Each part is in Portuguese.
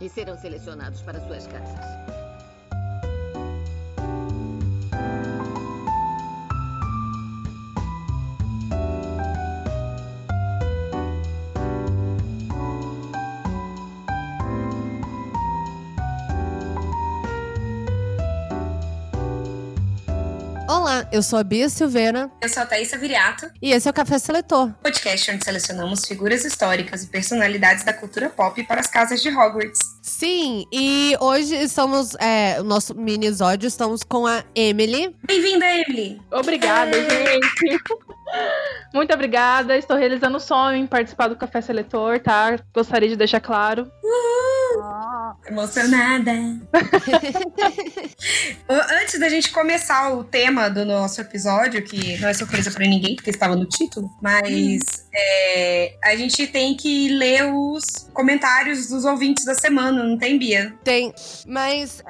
e serão selecionados para suas casas. Olá, eu sou a Bia Silveira. Eu sou a Thaisa Viriato. E esse é o Café Seletor. Podcast onde selecionamos figuras históricas e personalidades da cultura pop para as casas de Hogwarts. Sim, e hoje estamos, é, o nosso mini-episódio, estamos com a Emily. Bem-vinda, Emily! Obrigada, gente! Muito obrigada, estou realizando o sonho em participar do Café Seletor, tá? Gostaria de deixar claro. Uhul! Oh, emocionada! Antes da gente começar o tema do nosso episódio, que não é surpresa para ninguém, porque estava no título, mas é, a gente tem que ler os comentários dos ouvintes da semana, não tem, Bia? Tem, mas.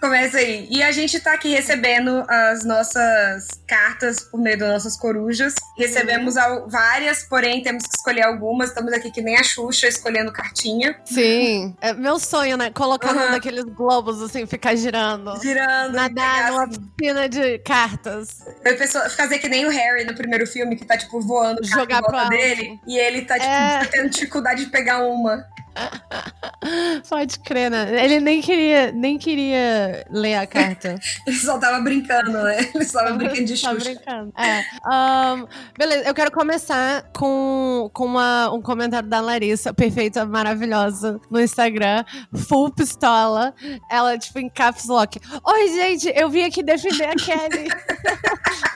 Começa aí. E a gente tá aqui recebendo as nossas cartas por meio das nossas corujas. Recebemos uhum. várias, porém temos que escolher algumas. Estamos aqui que nem a Xuxa escolhendo cartinha. Sim. É meu sonho, né? Colocar uhum. naqueles globos assim, ficar girando. Girando. Nadar numa assim. piscina de cartas. Pessoa fazer que nem o Harry no primeiro filme, que tá, tipo, voando Jogar pra dele. E ele tá, tipo, é... tendo dificuldade de pegar uma. Pode crer, né? Ele nem queria, nem queria ler a carta. Ele só tava brincando, né? Ele só tava brincando de Xuxa. brincando. É. Um, beleza, eu quero começar com, com uma, um comentário da Larissa, perfeita, maravilhosa, no Instagram. Full pistola. Ela, tipo, em caps lock. Oi, gente, eu vim aqui defender a Kelly.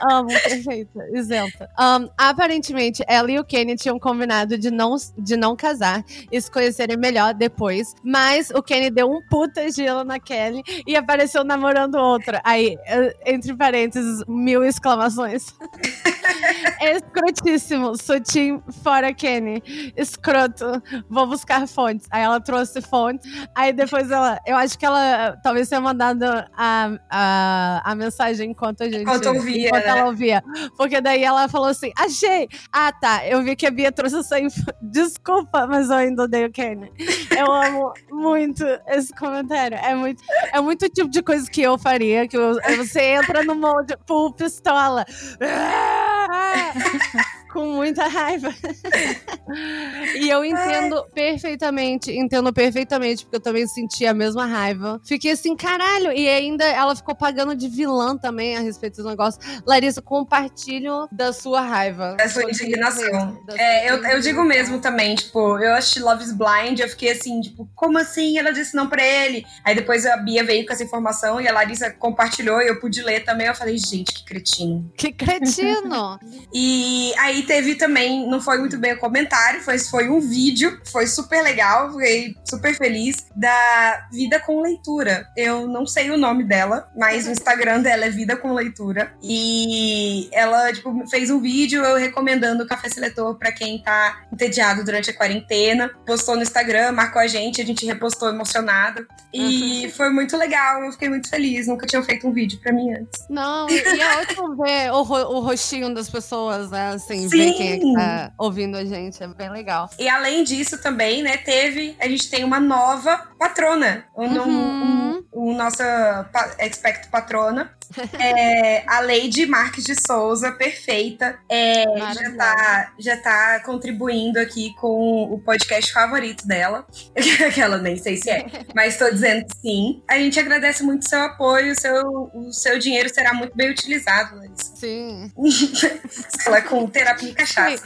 Amo, perfeita, isenta. Um, aparentemente, ela e o Kenny tinham combinado de não, de não casar e se conhecer seria melhor depois. Mas o Kenny deu um puta gelo na Kelly e apareceu namorando outra. Aí, eh, entre parênteses, mil exclamações. Escrotíssimo. Sutim fora Kenny. Escroto. Vou buscar fontes. Aí ela trouxe fontes. Aí depois ela. Eu acho que ela talvez tenha mandado a, a, a mensagem enquanto a gente. Enquanto ouvia. Enquanto né? ela ouvia. Porque daí ela falou assim: achei! Ah, tá. Eu vi que a Bia trouxe essa info. Desculpa, mas eu ainda odeio Kenny. Eu amo muito esse comentário. É muito, é muito tipo de coisa que eu faria. Que eu, você entra no molde, pô, pistola. 嗨 com muita raiva. e eu entendo perfeitamente, entendo perfeitamente, porque eu também senti a mesma raiva. Fiquei assim, caralho. E ainda ela ficou pagando de vilã também a respeito do negócio. Larissa, compartilho da sua raiva. Da sua indignação. Da é, eu, eu digo mesmo também, tipo, eu assisti Love is Blind, eu fiquei assim, tipo, como assim? Ela disse não pra ele. Aí depois a Bia veio com essa informação e a Larissa compartilhou e eu pude ler também. Eu falei, gente, que cretino. Que cretino! e aí teve também, não foi muito bem o comentário, foi, foi um vídeo, foi super legal, fiquei super feliz, da Vida com Leitura. Eu não sei o nome dela, mas o Instagram dela é Vida com Leitura. E ela, tipo, fez um vídeo eu recomendando o Café Seletor para quem tá entediado durante a quarentena. Postou no Instagram, marcou a gente, a gente repostou emocionado. E uhum. foi muito legal, eu fiquei muito feliz. Nunca tinha feito um vídeo para mim antes. Não, e é ótimo ver o, o rostinho das pessoas, né? Assim, Sim. ver quem é que tá ouvindo a gente. É bem legal. E além disso também, né, teve, a gente tem uma nova patrona, um, Uhum. um, um nossa pa- expect patrona, é, a Lady Marques de Souza, perfeita, é, já, tá, já tá contribuindo aqui com o podcast favorito dela, que ela nem sei se é, mas tô dizendo que sim. A gente agradece muito o seu apoio, o seu, o seu dinheiro será muito bem utilizado, Larissa. Sim. Ela com terapia e cachaça.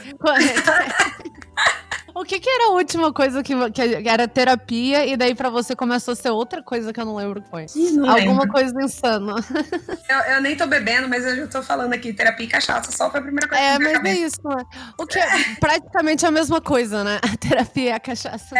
O que que era a última coisa que, que era terapia e daí pra você começou a ser outra coisa que eu não lembro que foi? Ih, não Alguma lembro. coisa insana. Eu, eu nem tô bebendo, mas eu já tô falando aqui, terapia e cachaça, só foi a primeira coisa É, que mas é cabeça. isso, né? O que é praticamente a mesma coisa, né? A terapia e a cachaça.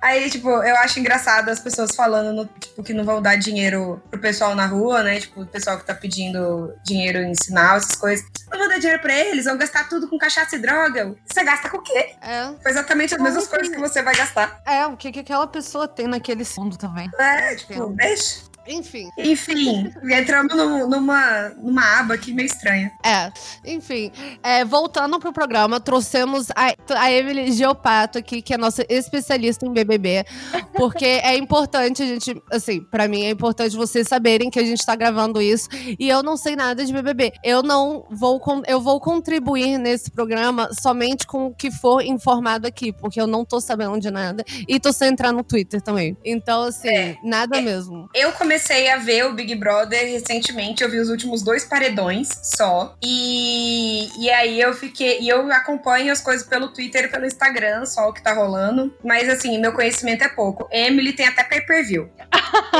Aí, tipo, eu acho engraçado as pessoas falando, no- tipo, que não vão dar dinheiro pro pessoal na rua, né? Tipo, o pessoal que tá pedindo dinheiro em sinal, essas coisas. Não vou dar dinheiro pra eles, vão gastar tudo com cachaça e droga. Você gasta com o quê? É, Foi exatamente as Não, mesmas coisas que você vai gastar. é, o que que aquela pessoa tem naquele fundo também. É, tipo, deixa. Enfim, Enfim, entramos num- numa, numa aba aqui meio estranha. é. Enfim, é, voltando pro programa, trouxemos a, a Emily Geopato aqui, que é nossa especialista em BBB, porque é importante a gente, assim, pra mim é importante vocês saberem que a gente tá gravando isso e eu não sei nada de BBB. Eu não vou, eu vou contribuir nesse programa somente com o que for informado aqui, porque eu não tô sabendo de nada e tô sem entrar no Twitter também. Então, assim, É. nada mesmo. Eu comecei a ver o Big Brother recentemente, eu vi os últimos dois paredões só. E, e aí eu fiquei. E eu acompanho as coisas pelo Twitter e pelo Instagram, só o que tá rolando. Mas assim, meu conhecimento é pouco. Emily tem até pay-per-view.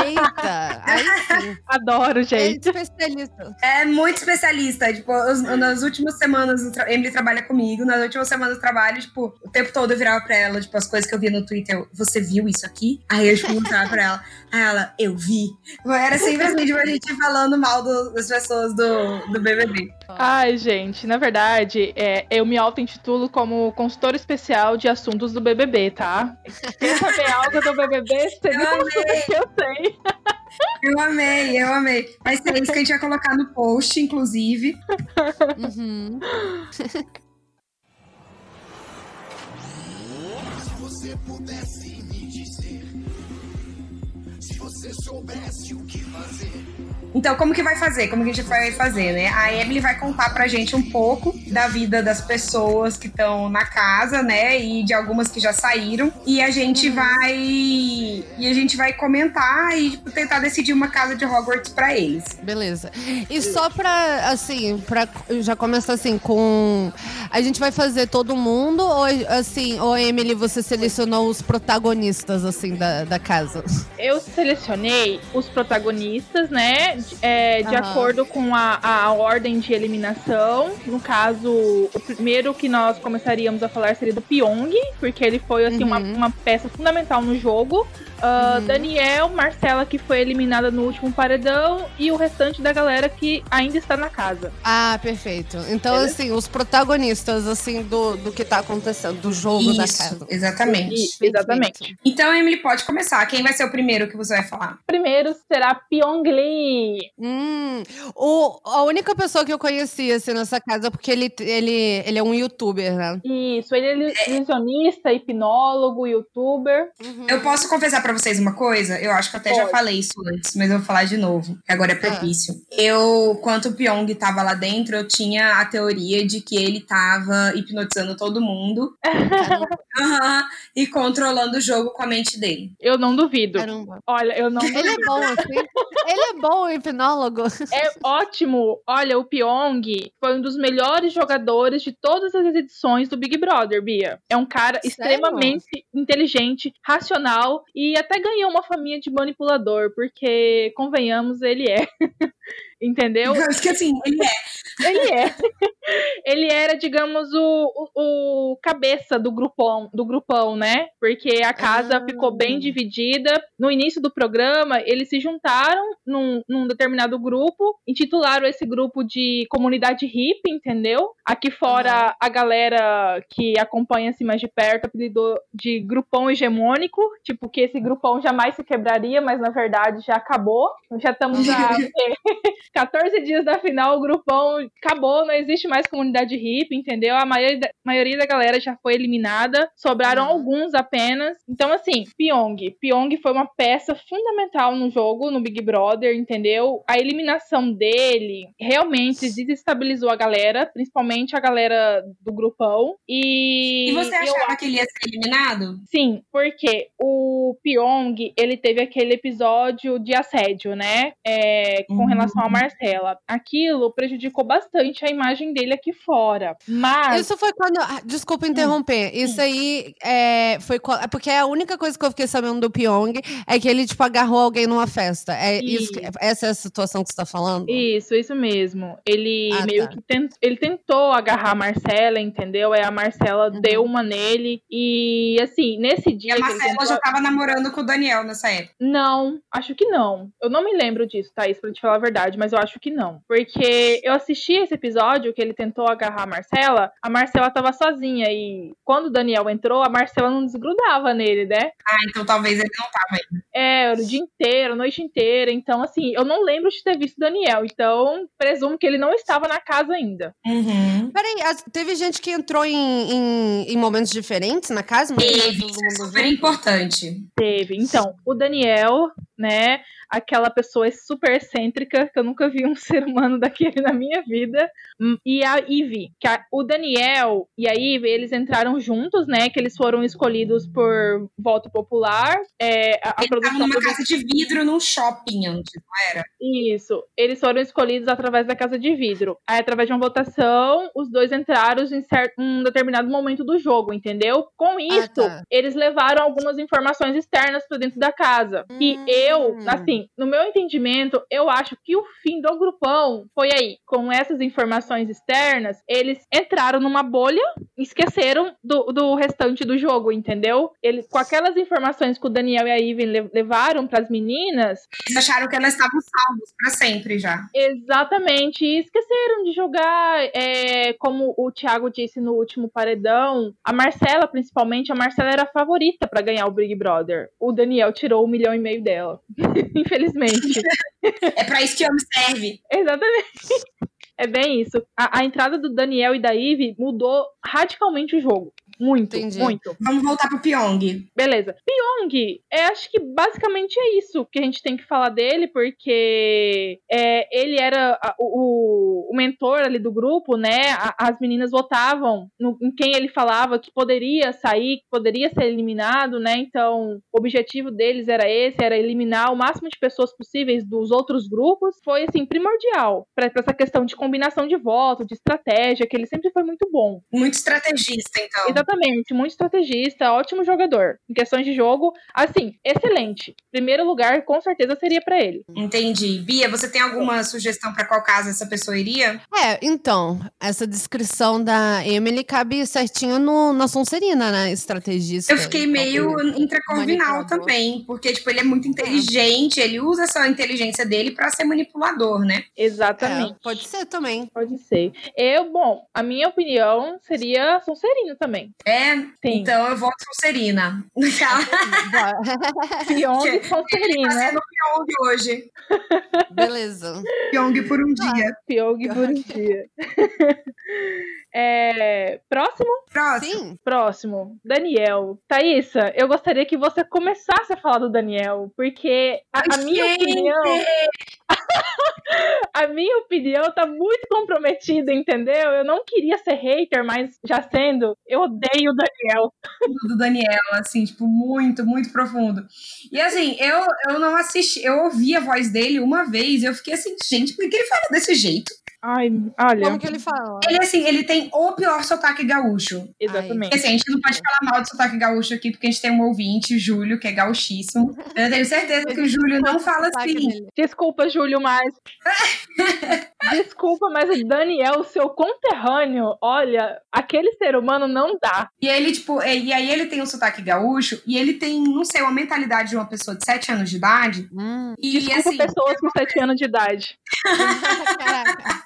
Eita, aí sim. Adoro, É gente. especialista. É muito especialista. Tipo, os- nas últimas semanas, Emily trabalha comigo. Nas últimas semanas do trabalho, tipo, o tempo todo eu virava pra ela, tipo, as coisas que eu via no Twitter. eu, Você viu isso aqui? Aí eu, tipo, mostrava pra ela. Aí ela, eu vi. Era sempre assim, tipo, a gente falando mal do- das pessoas do, do BBB. Ai, gente, na verdade, é, eu me auto-intitulo como consultora especial de assuntos do BBB, tá? Quer saber algo do BBB? Você me Eu consulta que eu sei. Eu amei, eu amei. Vai ser isso que a gente vai colocar no post, inclusive. Uhum. is so vast you Então, como que vai fazer? Como que a gente vai fazer, né? A Emily vai contar pra gente um pouco da vida das pessoas que estão na casa, né? E de algumas que já saíram. E a gente vai. E a gente vai comentar e tipo, tentar decidir uma casa de Hogwarts pra eles. Beleza. E só pra, assim, pra já começar assim, com. A gente vai fazer todo mundo, ou assim, ou Emily, você selecionou os protagonistas, assim, da, da casa? Eu selecionei os protagonistas, né? De- é, de Aham. acordo com a, a ordem de eliminação. No caso, o primeiro que nós começaríamos a falar seria do Pyong, porque ele foi assim, uma, Uhum. uma peça fundamental no jogo. Ah, Uhum. Daniel, Marcela, que foi eliminada no último paredão, e o restante da galera que ainda está na casa. Ah, perfeito. Então, Beleza. assim, os protagonistas, assim, do, do que tá acontecendo, do jogo da Isso, casa. exatamente. Isso, exatamente. Então, Emily, pode começar. Quem vai ser o primeiro que você vai falar? Primeiro será Pyong Lee. Hum, o, a única pessoa que eu conhecia, assim, nessa casa, porque ele, ele, ele é um youtuber, né? Isso, ele é ilusionista, hipnólogo, youtuber. Uhum. Eu posso confessar pra vocês uma coisa? Eu acho que eu até já Pode. falei isso antes, mas eu vou falar de novo, que agora é propício. Eu, quando o Pyong tava lá dentro, eu tinha a teoria de que ele tava hipnotizando todo mundo Caramba, aham, e controlando o jogo com a mente dele. Eu não duvido. caramba. Olha, eu não Ele é bom, assim. Ele é bom, hipnólogo. É ótimo. Olha, o Pyong foi um dos melhores jogadores de todas as edições do Big Brother, Bia. É um cara Sério? extremamente inteligente, racional e até ganhou uma família de manipulador, porque, convenhamos, ele é. Entendeu? Eu acho que assim, ele é. Ele é. Ele era, digamos, o, o, o cabeça do grupão, do grupão, né? Porque a casa Ah. ficou bem dividida. No início do programa, eles se juntaram num, num determinado grupo, intitularam esse grupo de comunidade hippie, entendeu? Aqui fora, a galera que acompanha assim mais de perto apelidou de grupão hegemônico, tipo que esse grupão jamais se quebraria, mas na verdade já acabou. Já estamos há 14 dias da final, o grupão acabou, não existe mais comunidade hip, entendeu? A maioria da, maioria da galera já foi eliminada, sobraram Uhum. alguns apenas. Então, assim, Pyong. Pyong foi uma peça fundamental no jogo, no Big Brother, entendeu? A eliminação dele realmente desestabilizou a galera, principalmente a galera do grupão. E, E você eu achava que ele ia ser eliminado? Sim, porque o Pyong, ele teve aquele episódio de assédio, né? É, com Uhum. relação a Marcela. Aquilo prejudicou bastante a imagem dele aqui fora. Mas. Isso foi quando. ah, Desculpa interromper. Isso aí é, foi. é Porque a única coisa que eu fiquei sabendo do Pyong é que ele, tipo, agarrou alguém numa festa. É isso, que- essa é a situação que você tá falando? Isso, isso mesmo. Ele Ah, meio tá. que tent- ele tentou agarrar a Marcela, entendeu? Aí a Marcela Uhum. deu uma nele. E assim, nesse E dia. a que ele Marcela tentou- já tava namorando com o Daniel nessa época. Não, acho que não. Eu não me lembro disso, Thaís, pra te falar a verdade, mas eu acho que não. Porque eu assisti esse episódio que ele tentou agarrar a Marcela, a Marcela tava sozinha e quando o Daniel entrou, a Marcela não desgrudava nele, né? Ah, então talvez ele não tava aí. É, era o dia inteiro, a noite inteira. Então, assim, eu não lembro de ter visto o Daniel. Então, presumo que ele não estava na casa ainda. Uhum. Peraí, teve gente que entrou em, em, em momentos diferentes na casa? mas Teve, é mundo super junto? importante. Teve. Então, o Daniel, né? Aquela pessoa super excêntrica, que eu nunca vi um ser humano daquele na minha vida. Hum, E a Ivy. Que a- o Daniel e a Ivy, eles entraram juntos, né? Que eles foram escolhidos por voto popular. É, a, a Ele tava produção numa casa de vidro num shopping antes, não era? Isso. Eles foram escolhidos através da casa de vidro. Aí, através de uma votação, os dois entraram em certo, um determinado momento do jogo, entendeu? Com isso, tá. eles levaram algumas informações externas para dentro da casa. E Hum. eu, assim, no meu entendimento, eu acho que o fim do grupão foi aí. Com essas informações externas, eles entraram numa bolha e esqueceram do, do restante do jogo, entendeu? Eles, com aquelas informações que o Daniel e a Iven le- levaram para as meninas, Eles acharam que elas estavam salvos pra sempre já. Exatamente, e esqueceram de jogar, é, como o Thiago disse no último paredão, a Marcela, principalmente, a Marcela era a favorita pra ganhar o Big Brother. O Daniel tirou um milhão e meio dela, infelizmente. É pra isso que homem serve. Exatamente. É bem isso. A, a entrada do Daniel e da Ivy mudou radicalmente o jogo. Muito, Entendi. muito. Vamos voltar pro Pyong. Beleza. Pyong, é, acho que basicamente é isso que a gente tem que falar dele, porque é, ele era a- o, o mentor ali do grupo, né? A- as meninas votavam no- em quem ele falava que poderia sair, que poderia ser eliminado, né? Então, o objetivo deles era esse, era eliminar o máximo de pessoas possíveis dos outros grupos. Foi, assim, primordial para essa questão de combinação de voto, de estratégia, que ele sempre foi muito bom. Muito estrategista, então. Exatamente, muito estrategista, ótimo jogador. Em questões de jogo, assim, excelente. Primeiro lugar, com certeza, seria pra ele. Entendi. Bia, você tem alguma sugestão pra qual casa essa pessoa iria? É, então, essa descrição da Emily cabe certinho no, na Sonserina, né? Estrategista. Eu fiquei meio intracorvinal manipulador. também, porque, tipo, ele é muito inteligente, ele usa essa inteligência dele pra ser manipulador, né? Exatamente. É, pode ser também. Pode ser. Eu, bom, a minha opinião seria Sonserino também. É, Sim. então eu voto Sonserina. Tá Pyong e Sonserina. sendo Pyong hoje. Beleza. Pyong por um dia. Pyong por um dia. É, próximo? Próximo. Sim. Próximo. Daniel. Thaísa, eu gostaria que você começasse a falar do Daniel, porque a, a minha opinião. a minha opinião tá muito comprometida, entendeu? Eu não queria ser hater, mas já sendo, eu odeio o Daniel. do Daniel, assim, tipo, muito, muito profundo. E assim, eu, eu não assisti, eu ouvi a voz dele uma vez e eu fiquei assim, gente, por que ele fala desse jeito? Ai, olha. Como que ele fala? Ele, assim, ele tem o pior sotaque gaúcho. Exatamente. Porque, assim, a gente não pode falar mal de sotaque gaúcho aqui, porque a gente tem um ouvinte, o Júlio, que é gauchíssimo. Eu tenho certeza que o Júlio não fala assim. Desculpa, Júlio, mas. Desculpa, mas o Daniel, seu conterrâneo, olha, aquele ser humano não dá. E ele, tipo, é, e aí ele tem um sotaque gaúcho, e ele tem, não sei, uma mentalidade de uma pessoa de 7 anos de idade. Hum. E Desculpa assim, pessoas com 7 anos de idade. Caraca.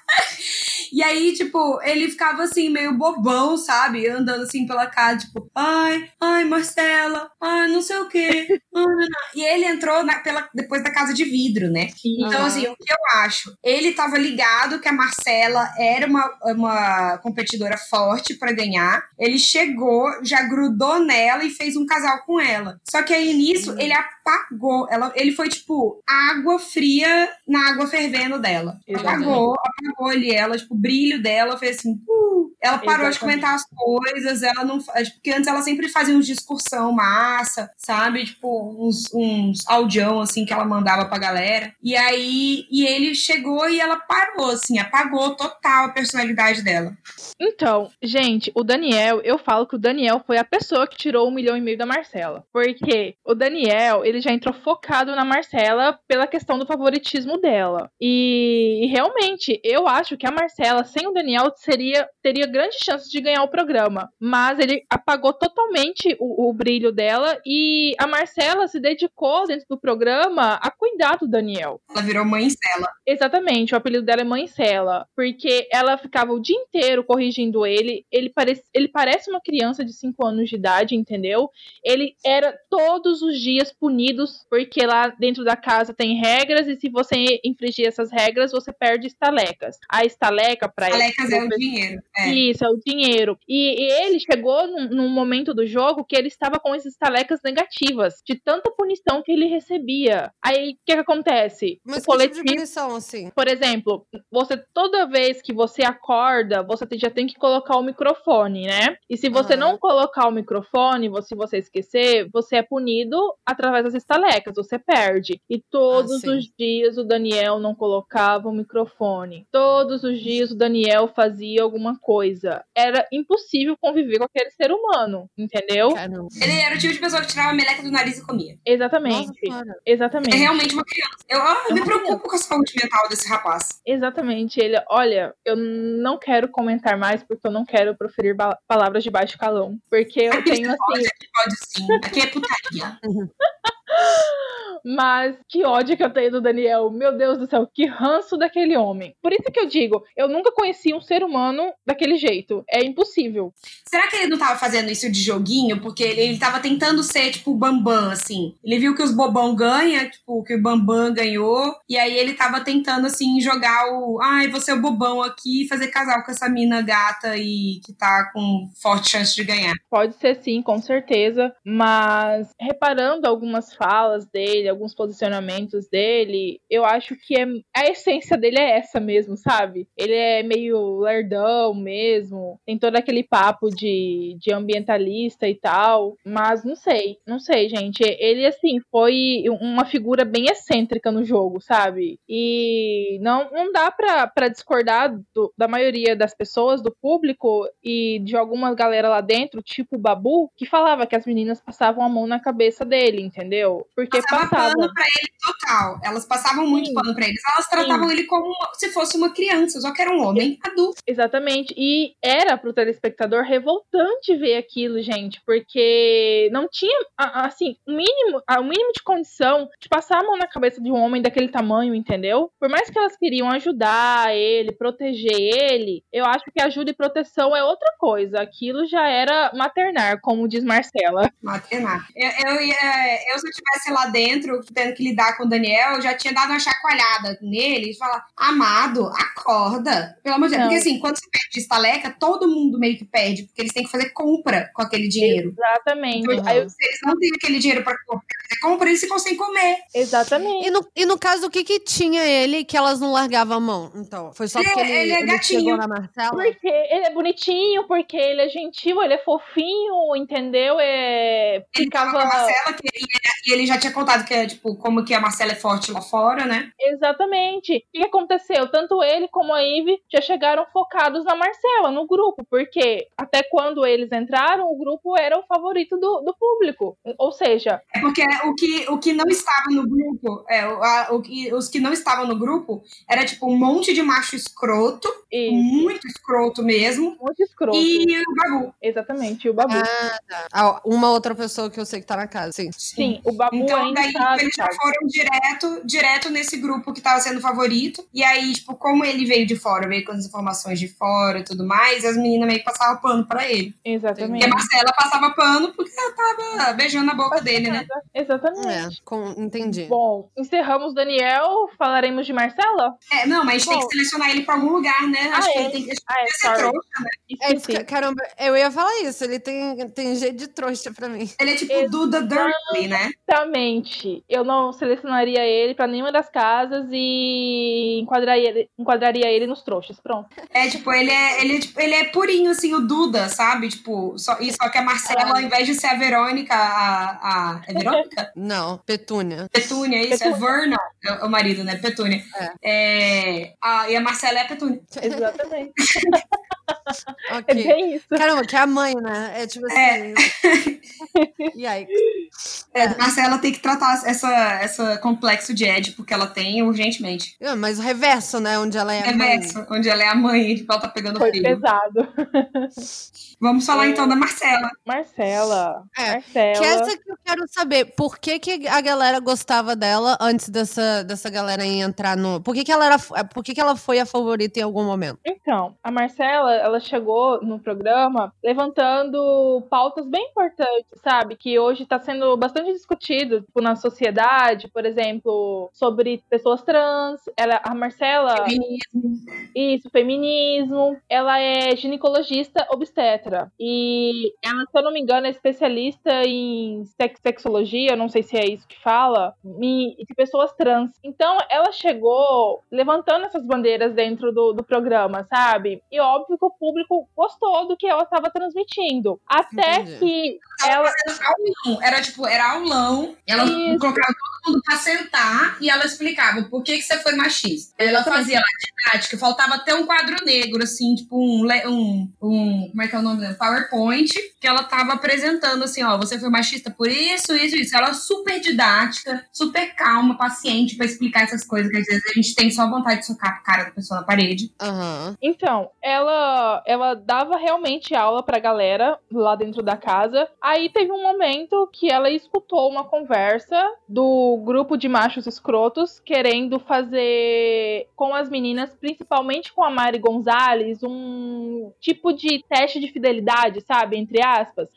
E aí, tipo, ele ficava assim, meio bobão, sabe? Andando assim pela casa, tipo, ai, ai, Marcela, ai, não sei o quê. e ele entrou na, pela, depois da casa de vidro, né? Sim. Então, assim, o que eu acho? Ele tava ligado que a Marcela era uma, uma competidora forte para ganhar. Ele chegou, já grudou nela e fez um casal com ela. Só que aí nisso, ele apagou. Ela, ele foi, tipo, água fria na água fervendo dela. Exatamente. Apagou, apagou ali ela, tipo, brilho dela foi assim, uh, ela parou Exatamente. de comentar as coisas, ela não. Porque antes ela sempre fazia uns discursão massa, sabe? Tipo, uns, uns audião, assim, que ela mandava pra galera. E aí, e ele chegou e ela parou, assim, apagou total a personalidade dela. Então, gente, o Daniel, eu falo que o Daniel foi a pessoa que tirou um milhão e meio da Marcela. Porque o Daniel, ele já entrou focado na Marcela pela questão do favoritismo dela. E, e realmente, eu acho que a Marcela, sem o Daniel, seria teria grandes chances de ganhar o programa. Mas ele apagou totalmente o, o brilho dela e a Marcela se dedicou dentro do programa a cuidar do Daniel. Ela virou mãe Cela. Exatamente, o apelido dela é mãe Cela. Porque ela ficava o dia inteiro corrigindo ele. Ele parece, ele parece uma criança de 5 anos de idade, entendeu? Ele era todos os dias punidos, porque lá dentro da casa tem regras, e se você infringir essas regras, você perde estalecas. A estaleca para Estalecas é o dinheiro. É. Isso, é o dinheiro. E, e ele chegou num, num, momento do jogo que ele estava com esses estalecas negativas, de tanta punição que ele recebia. Aí, o que, que acontece? Mas o coletivo, tipo de punição, assim? Por exemplo, você toda vez que você acorda, você já tem que colocar o microfone, né? E se você não colocar o microfone, se você esquecer, você é punido através das estalecas, você perde. E todos ah, os dias o Daniel não colocava o microfone. Todos os dias o Daniel fazia alguma coisa. Era impossível conviver com aquele ser humano, entendeu? Caramba. Ele era o tipo de pessoa que tirava a meleca do nariz e comia. Exatamente. Nossa, Exatamente. É realmente uma criança. Eu, ah, eu me preocupo com a saúde mental desse rapaz. Exatamente. Ele, olha, eu não quero comentar mais porque eu não quero proferir palavras de baixo calão. Porque eu aqui tenho assim. Pode, aqui pode sim. Aqui é putaria. Mas que ódio que eu tenho do Daniel. Meu Deus do céu, que ranço daquele homem. Por isso que eu digo, eu nunca conheci um ser humano daquele jeito. É impossível. Será que ele não tava fazendo isso de joguinho? Porque ele, ele tava tentando ser, tipo, o Bambam, assim. Ele viu que os bobão ganham, tipo, que o Bambam ganhou. E aí ele tava tentando, assim, jogar o. Ai, você é o bobão aqui e fazer casal com essa mina gata e que tá com forte chance de ganhar. Pode ser sim, com certeza. Mas reparando algumas falas dele, alguns posicionamentos dele, eu acho que é, a essência dele é essa mesmo, sabe? Ele é meio lerdão mesmo, tem todo aquele papo de, de ambientalista e tal, mas não sei, não sei, gente. Ele, assim, foi uma figura bem excêntrica no jogo, sabe? E não, não dá pra, pra discordar do, da maioria das pessoas, do público e de alguma galera lá dentro, tipo o Babu, que falava que as meninas passavam a mão na cabeça dele, entendeu? Porque passava pano pra ele total. Elas passavam muito Sim. pano pra eles. Elas tratavam Sim. ele como se fosse uma criança, só que era um homem adulto. Exatamente. E era pro telespectador revoltante ver aquilo, gente, porque não tinha, assim, o mínimo, o mínimo de condição de passar a mão na cabeça de um homem daquele tamanho, entendeu? Por mais que elas queriam ajudar ele, proteger ele, eu acho que ajuda e proteção é outra coisa. Aquilo já era maternar, como diz Marcela. Maternar. Eu, eu, eu, se eu estivesse lá dentro, tendo que lidar com o Daniel, eu já tinha dado uma chacoalhada nele e falar: Amado, acorda. Pelo amor de Deus. Porque assim, quando você perde estaleca, todo mundo meio que perde, porque eles têm que fazer compra com aquele dinheiro. Exatamente. Então, Aí, se eles não têm aquele dinheiro pra fazer compra, eles ficam sem comer. Exatamente. E no, e no caso, o que que tinha ele que elas não largavam a mão? Então, foi só porque ele, ele, é ele chegou na Marcela? Porque ele é bonitinho, porque ele é gentil, ele é fofinho, entendeu? É... Ele ficava... com a Marcela, que ele, ele já tinha contado que tipo, como que a Marcela é forte lá fora, né? Exatamente. O que aconteceu? Tanto ele como a Ivy já chegaram focados na Marcela, no grupo, porque até quando eles entraram, o grupo era o favorito do, do público. Ou seja. É porque o que, o que não estava no grupo, é, a, o que, os que não estavam no grupo, era tipo um monte de macho escroto, Isso. muito escroto mesmo. Muito escroto. E o Babu. Exatamente, o Babu. Ah, tá. Ah, uma outra pessoa que eu sei que tá na casa, sim. Sim, o Babu então, ainda daí, das eles já foram direto, direto nesse grupo que tava sendo favorito. E aí, tipo, como ele veio de fora, veio com as informações de fora e tudo mais, as meninas meio que passavam pano pra ele. E Exatamente. a Marcela passava pano porque ela tava beijando a boca dele, né? Exatamente. É, com- entendi. Bom, encerramos Daniel, falaremos de Marcela? É, não, mas a gente tem Bom. que selecionar ele pra algum lugar, né? Acho Ah, que é? ele tem que Ah, é, ser sorry. trouxa, né? É que- caramba, eu ia falar isso. Ele tem, tem jeito de trouxa pra mim. Ele é tipo Duda Dursley, né? Exatamente. Eu não selecionaria ele pra nenhuma das casas e enquadraria ele, enquadraria ele nos trouxas. Pronto. É, tipo, ele é, ele, é, tipo, ele é purinho, assim, o Duda, sabe? Tipo, só, e só que a Marcela, ao invés de ser a Verônica, a. a é Verônica? Não, Petúnia. Petúnia, isso, é Vernon, é o marido, né? Petúnia. É, a, e a Marcela é a Petúnia. Exatamente. É Ok. bem isso. Caramba, que é a mãe, né? É tipo É. assim. E aí? É, a Marcela tem que tratar essa, essa complexo de Édipo que ela tem urgentemente. Ah, Mas o reverso, né? Onde ela é a mãe. Reverso, onde ela é a mãe, tipo, ela tá pegando Foi filho. pesado. Vamos falar então da Marcela. Marcela. É, Marcela. Que essa que eu quero saber. Por que, que a galera gostava dela antes dessa, dessa galera entrar no. Por que, que ela era. Por que, que ela foi a favorita em algum momento? Então, a Marcela, ela chegou no programa levantando pautas bem importantes, sabe? Que hoje está sendo bastante discutido tipo, na sociedade, por exemplo, sobre pessoas trans. Ela, a Marcela, isso, feminismo. Ela é ginecologista obstetra. E ela, se eu não me engano, é especialista em sex sexologia, não sei se é isso que fala, e de pessoas trans. Então, ela chegou levantando essas bandeiras dentro do, do programa, sabe? E óbvio que o público gostou do que ela estava transmitindo. Até Entendi. que Ela aulão. Era tipo, era aulão. Ela Colocava todo mundo pra sentar e ela explicava por que, que você foi machista. Ela fazia lá didática, faltava até um quadro negro, assim, tipo um, um, um. Como é que é o nome dela? PowerPoint, que ela tava apresentando assim, ó, você foi machista por isso, isso, isso. Ela super didática, super calma, paciente pra explicar essas coisas, que às vezes a gente tem só vontade de socar a cara da pessoa na parede. Aham. Então, ela, ela dava realmente aula pra galera lá dentro da casa. Aí teve um momento que ela escutou uma conversa do grupo de machos escrotos querendo fazer com as meninas, principalmente com a Mari Gonzalez, um tipo de teste de fidelidade, sabe? Entre aspas.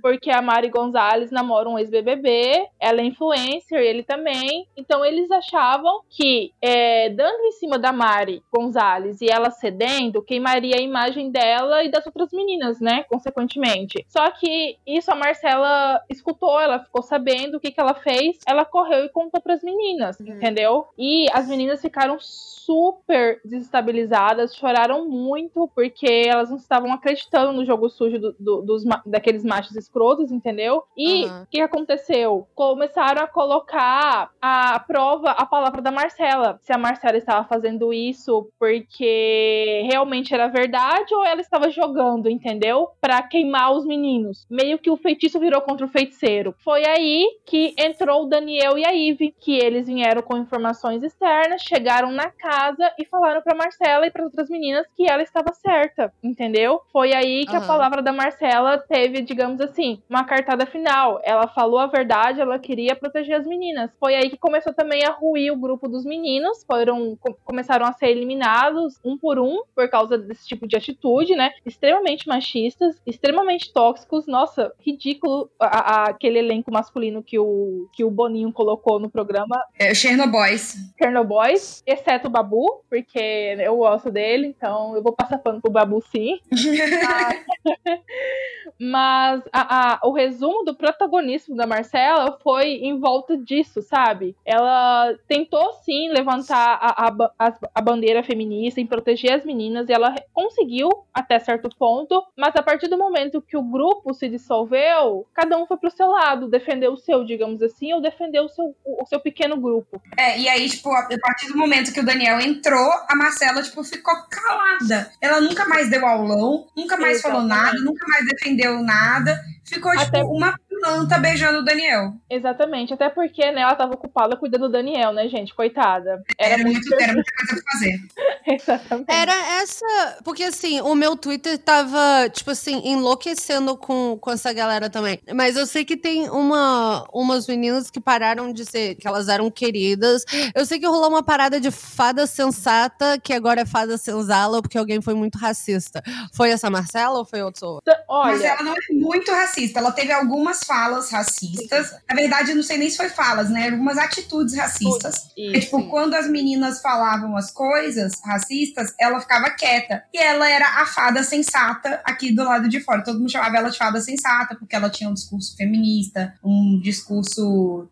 Porque a Mari Gonzalez namora um ex-BBB, ela é influencer, ele também. Então eles achavam que é, dando em cima da Mari Gonzalez e ela cedendo, queimaria a imagem dela e das outras meninas, né? Consequentemente. Só que isso a Marcela escutou, ela ficou sabendo o que, que ela fez, ela correu e contou pras meninas, entendeu? E as meninas ficaram super desestabilizadas, choraram muito porque elas não estavam acreditando no jogo sujo do- do- dos, daqueles machos escrotos, entendeu? E o Aham. que aconteceu? Começaram a colocar a prova, a palavra da Marcela. Se a Marcela estava fazendo isso porque realmente era verdade ou ela estava jogando, entendeu? Pra queimar os meninos. Meio que o feitiço virou contra o feiticeiro. Foi aí que entrou o Daniel e a Ive, que eles vieram com informações externas, chegaram na casa e falaram pra Marcela e para outras meninas que ela estava certa, entendeu? Foi aí que a Aham. palavra da Marcela teve, digamos assim, uma cartada final. Ela falou a verdade, ela queria proteger as meninas. Foi aí que começou também a ruir o grupo dos meninos, foram co- começaram a ser eliminados um por um por causa desse tipo de atitude, né? Extremamente machistas, extremamente tóxicos. Nossa, ridículo a- a- aquele elenco masculino que o que o Boninho colocou no programa É, Chernobyls. Boys, exceto o Babu, porque eu gosto dele, então eu vou passar pano pro Babu sim. Mas a- a- o resumo do protagonismo da Marcela foi em volta disso, sabe? Ela tentou sim levantar a, a bandeira feminista em proteger as meninas e ela conseguiu até certo ponto, mas a partir do momento que o grupo se dissolveu, cada um foi pro seu lado, defendeu o seu, digamos assim, ou defendeu o seu, o seu pequeno grupo. É, e aí, tipo, a partir do momento que o Daniel entrou, a Marcela, tipo, ficou calada. Ela nunca mais deu aulão, nunca mais falou Exatamente. nada, nunca mais defendeu nada. Ficou, tipo, Até- uma Nan tá beijando o Daniel. Exatamente, até porque, né, ela tava ocupada cuidando do Daniel, né, gente? Coitada. Era, era muito, era muita coisa pra fazer. Exatamente. Era essa. Porque assim, o meu Twitter tava, tipo assim, enlouquecendo com, com essa galera também. Mas eu sei que tem uma, umas meninas que pararam de ser, que elas eram queridas. Eu sei que rolou uma parada de fada sensata, que agora é fada senzala, porque alguém foi muito racista. Foi essa Marcela ou foi outro? Olha, Mas ela não é muito racista. Ela teve algumas falas racistas. Na verdade, eu não sei nem se foi falas, né? Algumas atitudes racistas. Isso. É, tipo, quando as meninas falavam as coisas racistas, ela ficava quieta. E ela era a fada sensata aqui do lado de fora. Todo mundo chamava ela de fada sensata, porque ela tinha um discurso feminista, um discurso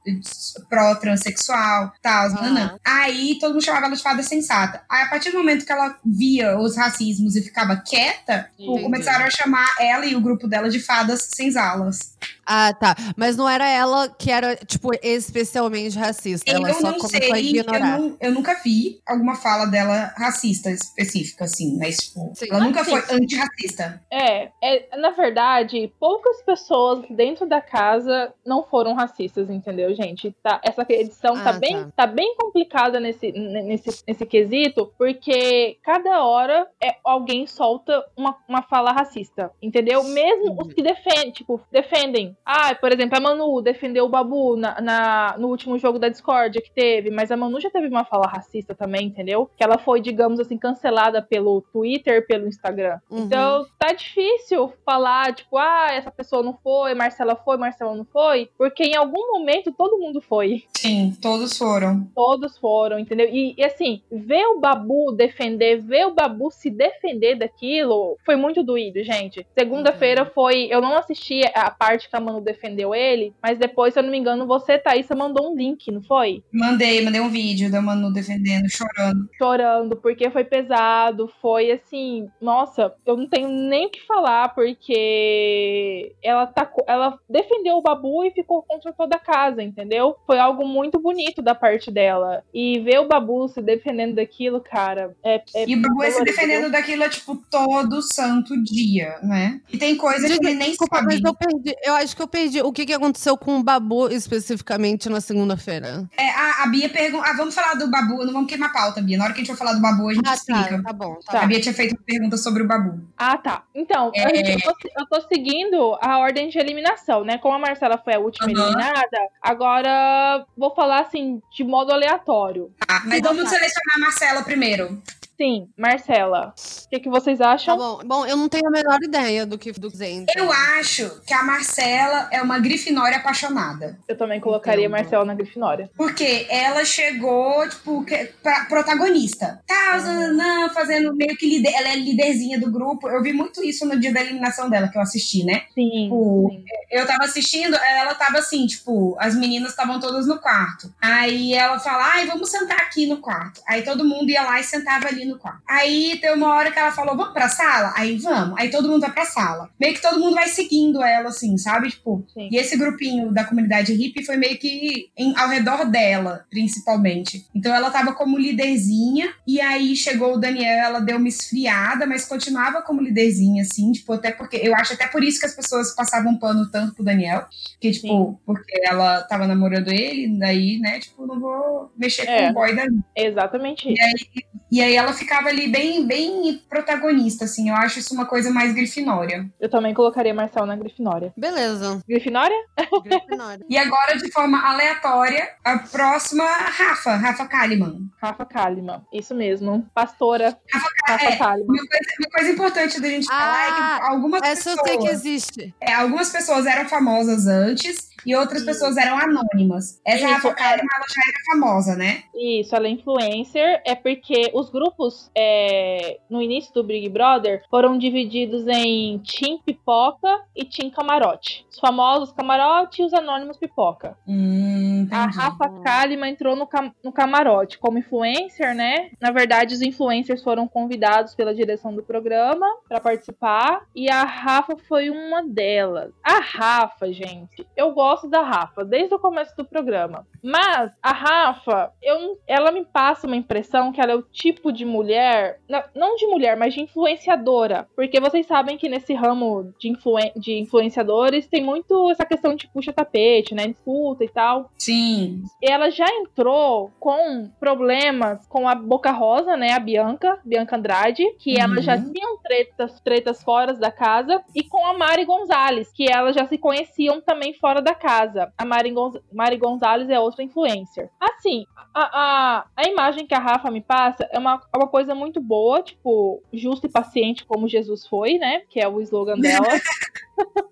pró-transexual, tal. nanã. Aí todo mundo chamava ela de fada sensata. Aí, a partir do momento que ela via os racismos e ficava quieta, Entendi. começaram a chamar ela e o grupo dela de fadas senzalas. Ah, tá. Mas não era ela que era, tipo, especialmente racista. Ela eu só não começou a sei, eu, ignorar. não- eu nunca vi alguma fala dela racista específica, assim, mas, tipo, Sim. ela nunca foi antirracista. É, é, na verdade, poucas pessoas dentro da casa não foram racistas, entendeu, gente? Tá, essa edição tá, Ah, bem, tá. tá bem complicada nesse, nesse, nesse quesito, porque cada hora é, alguém solta uma, uma fala racista, entendeu? Mesmo os que defendem, tipo, defendem. Ah, por exemplo, a Manu defendeu o Babu na, na- no último jogo da Discord que teve, mas a Manu já teve uma fala racista também, entendeu? Que ela foi, digamos assim, cancelada pelo Twitter, pelo Instagram. Uhum. Então, tá difícil falar, tipo, ah, essa pessoa não foi, Marcela foi, Marcela não foi, porque em algum momento todo mundo foi. Sim, todos foram. Todos foram, entendeu? E, e, assim, ver o Babu defender, ver o Babu se defender daquilo, foi muito doído, gente. Segunda-feira foi. Eu não assisti a parte que a Manu defendeu ele, mas depois, se eu não me engano, você, Thaísa, mandou um link, não foi? Mandei, mandei um vídeo da Manu defendendo, chorando. chorando porque foi pesado, foi assim, nossa, eu não tenho nem o que falar porque ela tá, ela defendeu o Babu e ficou contra toda a casa, entendeu? Foi algo muito bonito da parte dela. E ver o Babu se defendendo daquilo, cara, é, é E o Babu se dolorido. defendendo daquilo, tipo, todo santo dia, né? E tem coisa que ele nem Desculpa, sabe. mas eu perdi. Eu acho que eu perdi. O que, que aconteceu com o Babu especificamente na segunda-feira? É, a, a Bia pergunta. Ah, vamos falar do Babu, não vamos queimar a pauta, Bia. Na hora que a gente for falar do Babu, a gente Ah, explica. tá. Tá bom. Tá. Tá. A Bia tinha feito uma pergunta sobre o Babu. Ah, tá. Então, É. a gente- eu, tô, eu tô seguindo a ordem de eliminação, né? Como a Marcela foi a última Aham. eliminada, agora vou falar assim, de modo aleatório. Ah, mas vamos tá. selecionar a Marcela primeiro. Sim, Marcela. O que, que vocês Tá acham? bom. Bom, eu não tenho a menor ideia do que do Zen. Eu acho que a Marcela é uma grifinória apaixonada. Eu também colocaria Entendo. Marcela na Grifinória. Porque ela chegou, tipo, que- pra, protagonista. Tá, zananã, fazendo meio que líder. Ela é líderzinha do grupo. Eu vi muito isso no dia da eliminação dela, que eu assisti, né? Sim. Tipo, sim. Eu tava assistindo, ela tava assim, tipo, as meninas estavam todas no quarto. Aí ela fala, ai, vamos sentar aqui no quarto. Aí todo mundo ia lá e sentava ali no quarto. Aí tem uma hora que ela falou, vamos pra sala? Aí vamos. Aí todo mundo vai pra sala. Meio que todo mundo vai seguindo ela, assim, sabe? Tipo, Sim. e esse grupinho da comunidade hippie foi meio que em- ao redor dela, principalmente. Então ela tava como líderzinha, e aí chegou o Daniel, ela deu uma esfriada, mas continuava como líderzinha, assim, tipo, até porque. Eu acho até por isso que as pessoas passavam pano tanto pro Daniel. Que, tipo, Sim. porque ela tava namorando ele, daí, né, tipo, não vou mexer É. com o boy da Exatamente isso. E aí ela ficava ali bem, bem protagonista, assim. Eu acho isso uma coisa mais grifinória. Eu também colocaria Marcela na Grifinória. Beleza. Grifinória? Grifinória. E agora, de forma aleatória, a próxima, Rafa, Rafa Kalimann. Rafa Kalimann. Isso mesmo. Pastora Rafa é, Kalimann. Uma coisa, uma coisa importante da gente falar é que algumas Essa eu sei que pessoas, existe. é, algumas pessoas eram famosas antes e outras pessoas eram anônimas. Essa Isso, Rafa Kalimann, ela já era famosa, né? Isso, ela é influencer. É porque os grupos é, no início do Big Brother foram divididos em Team Pipoca e Team Camarote. Os famosos Camarote e os anônimos Pipoca. Hum, A. Rafa Kalimann entrou no, cam- no camarote como influencer, né? Na verdade, os influencers foram convidados pela direção do programa para participar e a Rafa foi uma delas. A Rafa, gente, eu gosto gosto da Rafa desde o começo do programa. Mas a Rafa, eu, ela me passa uma impressão que ela é o tipo de mulher, não de mulher, mas de influenciadora. Porque vocês sabem que nesse ramo de, influen de influenciadores tem muito essa questão de puxa-tapete, né? Disputa e tal. Sim. Ela já entrou com problemas com a Boca Rosa, né? A Bianca, Bianca Andrade, que uhum. ela já tinham tretas, tretas fora da casa, e com a Mari Gonzalez, que elas já se conheciam também fora da casa. A Mari, Gonz Mari Gonzalez é outra influencer. Assim, a, a, a imagem que a Rafa me passa é uma, uma coisa muito boa, tipo, justa e paciente, como Jesus foi, né? Que é o slogan dela.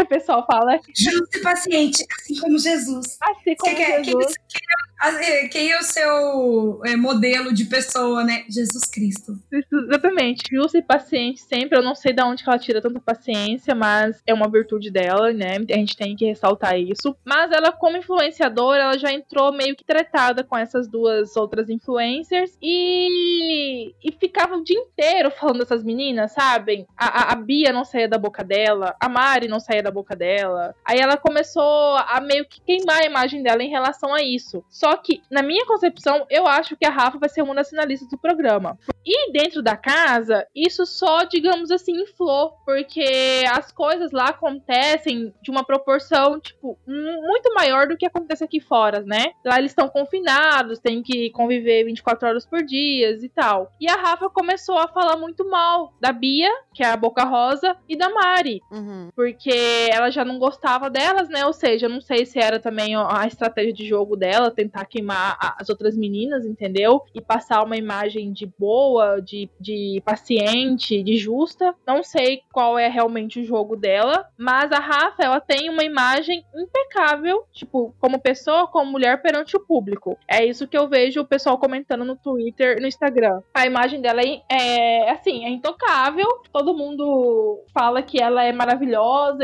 o pessoal fala. Justo e paciente, assim como Jesus. Assim como quem, Jesus. Quem, quem, quem, é o seu é, modelo de pessoa, né? Jesus Cristo. Exatamente. Justo e paciente sempre. Eu não sei de onde ela tira tanta paciência, mas é uma virtude dela, né? A gente tem que ressaltar isso. Mas ela, como influenciadora, ela já entrou meio que tretada com essas duas outras influencers e, e ficava o dia inteiro falando dessas meninas, sabem? A, a, a Bia não saía da boca dela, a Mari não saía da boca dela. Aí ela começou a meio que queimar a imagem dela em relação a isso. Só que, na minha concepção, eu acho que a Rafa vai ser uma das finalistas do programa. E dentro da casa, isso só, digamos assim, inflou, porque as coisas lá acontecem de uma proporção, tipo, muito maior do que acontece aqui fora, né? Lá eles estão confinados, têm que conviver 24 horas por dia e tal. E a Rafa começou a falar muito mal da Bia, que é a Boca Rosa, e da Mari. Uhum. Porque ela já não gostava delas, né? Ou seja, eu não sei se era também a estratégia de jogo dela, tentar queimar as outras meninas, entendeu? E passar uma imagem de boa, de, de paciente, de justa. Não sei qual é realmente o jogo dela, mas a Rafa, ela tem uma imagem impecável, tipo, como pessoa, como mulher perante o público. É isso que eu vejo o pessoal comentando no Twitter, no Instagram. A imagem dela é, é assim, é intocável. Todo mundo fala que ela é maravilhosa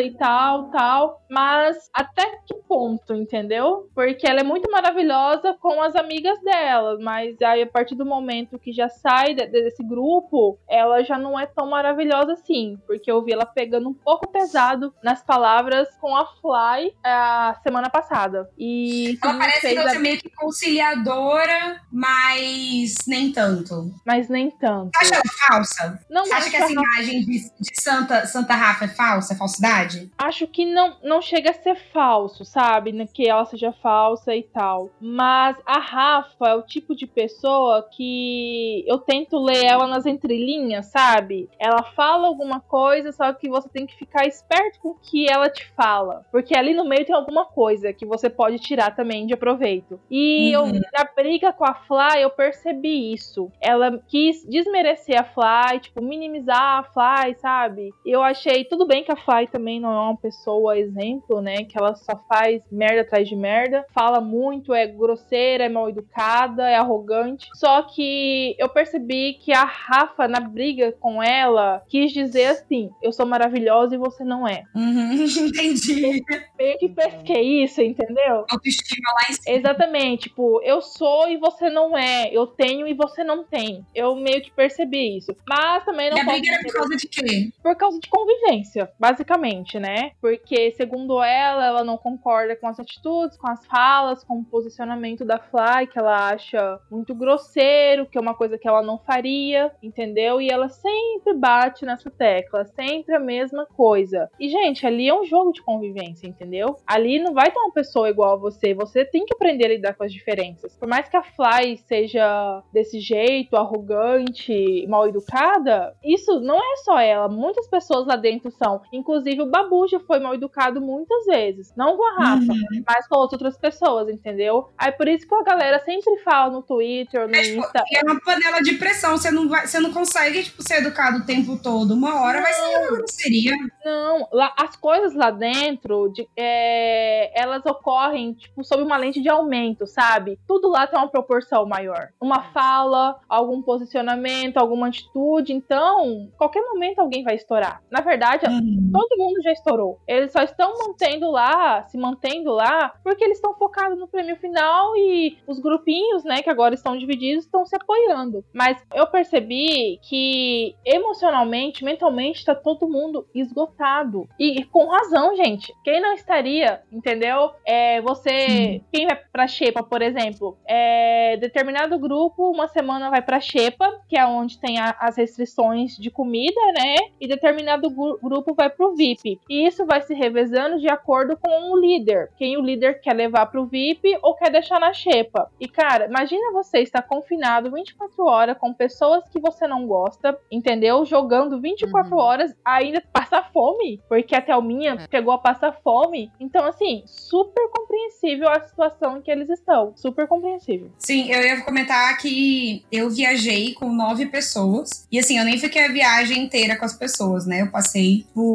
e tal, tal, mas até que ponto, entendeu? Porque ela é muito maravilhosa com as amigas dela, mas aí a partir do momento que já sai desse grupo, ela já não é tão maravilhosa assim, porque eu vi ela pegando um pouco pesado nas palavras com a Fly a semana passada. E ela parece que ela a... meio que conciliadora, mas nem tanto. Mas nem tanto. Você acha ela falsa? Não Você acha que essa imagem de, de Santa, Santa Rafa é falsa, é falsidade? Acho que não, não chega a ser falso, sabe? Que ela seja falsa e tal. Mas a Rafa é o tipo de pessoa que eu tento ler ela nas entrelinhas, sabe? Ela fala alguma coisa, só que você tem que ficar esperto com o que ela te fala. Porque ali no meio tem alguma coisa que você pode tirar também de aproveito. E uhum. eu, na briga com a Fly, eu percebi isso. Ela quis desmerecer a Fly, tipo, minimizar a Fly, sabe? Eu achei tudo bem que a Fly também não é uma pessoa exemplo, né? Que ela só faz merda atrás de merda, fala muito, é grosseira, é mal educada, é arrogante. Só que eu percebi que a Rafa, na briga com ela, quis dizer assim: eu sou maravilhosa e você não é. Uhum, entendi. Meio que pesquei isso, entendeu? Autoestima lá em cima. Exatamente, tipo, eu sou e você não é, eu tenho e você não tem. Eu meio que percebi isso. Mas também não. E a briga era por causa de quê? Por causa de convivência, basicamente, né? Porque, segundo ela, ela não concorda com as atitudes, com as falas, com o posicionamento da Fly, que ela acha muito grosseiro, que é uma coisa que ela não faria, entendeu? E ela sempre bate nessa tecla, sempre a mesma coisa. E, gente, ali é um jogo de convivência, entendeu? Ali não vai ter uma pessoa igual a você, você tem que aprender a lidar com as diferenças. Por mais que a Fly seja desse jeito, arrogante, mal educada, isso não é só ela, muitas pessoas lá dentro são. Inclusive o Babu já foi mal educado muitas vezes, não com a Rafa, uhum. mas com outras pessoas, entendeu? Aí por isso que a galera sempre fala no Twitter, no é, tipo, Insta. É uma panela de pressão, você não, vai, você não consegue tipo, ser educado o tempo todo. Uma hora não, vai ser uma grosseria. Não, lá, as coisas lá dentro, de, é, elas ocorrem tipo, sob uma lente de aumento, sabe? Tudo lá tem uma proporção maior. Uma fala, algum posicionamento, alguma atitude. Então, qualquer momento alguém vai estourar. Na verdade, uhum. Todo mundo já estourou. Eles só estão mantendo lá, se mantendo lá, porque eles estão focados no prêmio final e os grupinhos, né, que agora estão divididos, estão se apoiando. Mas eu percebi que emocionalmente, mentalmente, tá todo mundo esgotado. E com razão, gente. Quem não estaria, entendeu? É você. Sim. Quem vai pra Xepa, por exemplo, é determinado grupo, uma semana vai pra Xepa, que é onde tem a, as restrições de comida, né? E determinado grupo vai pro VIP. E isso vai se revezando de acordo com o líder. Quem o líder quer levar pro VIP ou quer deixar na Xepa. E, cara, imagina você estar confinado 24 horas com pessoas que você não gosta, entendeu? Jogando 24 uhum. horas, ainda passar fome, porque a Thelminha é. chegou a passar fome. Então, assim, super compreensível a situação em que eles estão. Super compreensível. Sim, eu ia comentar que eu viajei com nove pessoas. E assim, eu nem fiquei a viagem inteira com as pessoas, né? Eu passei por,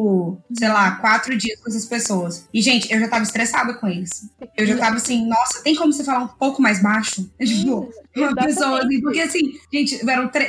sei lá, quatro dias com essas pessoas. E, gente, eu já tava estressada com eles. Eu já tava assim, nossa, tem como você falar um pouco mais baixo? Tipo, uma pessoa assim, porque assim, gente,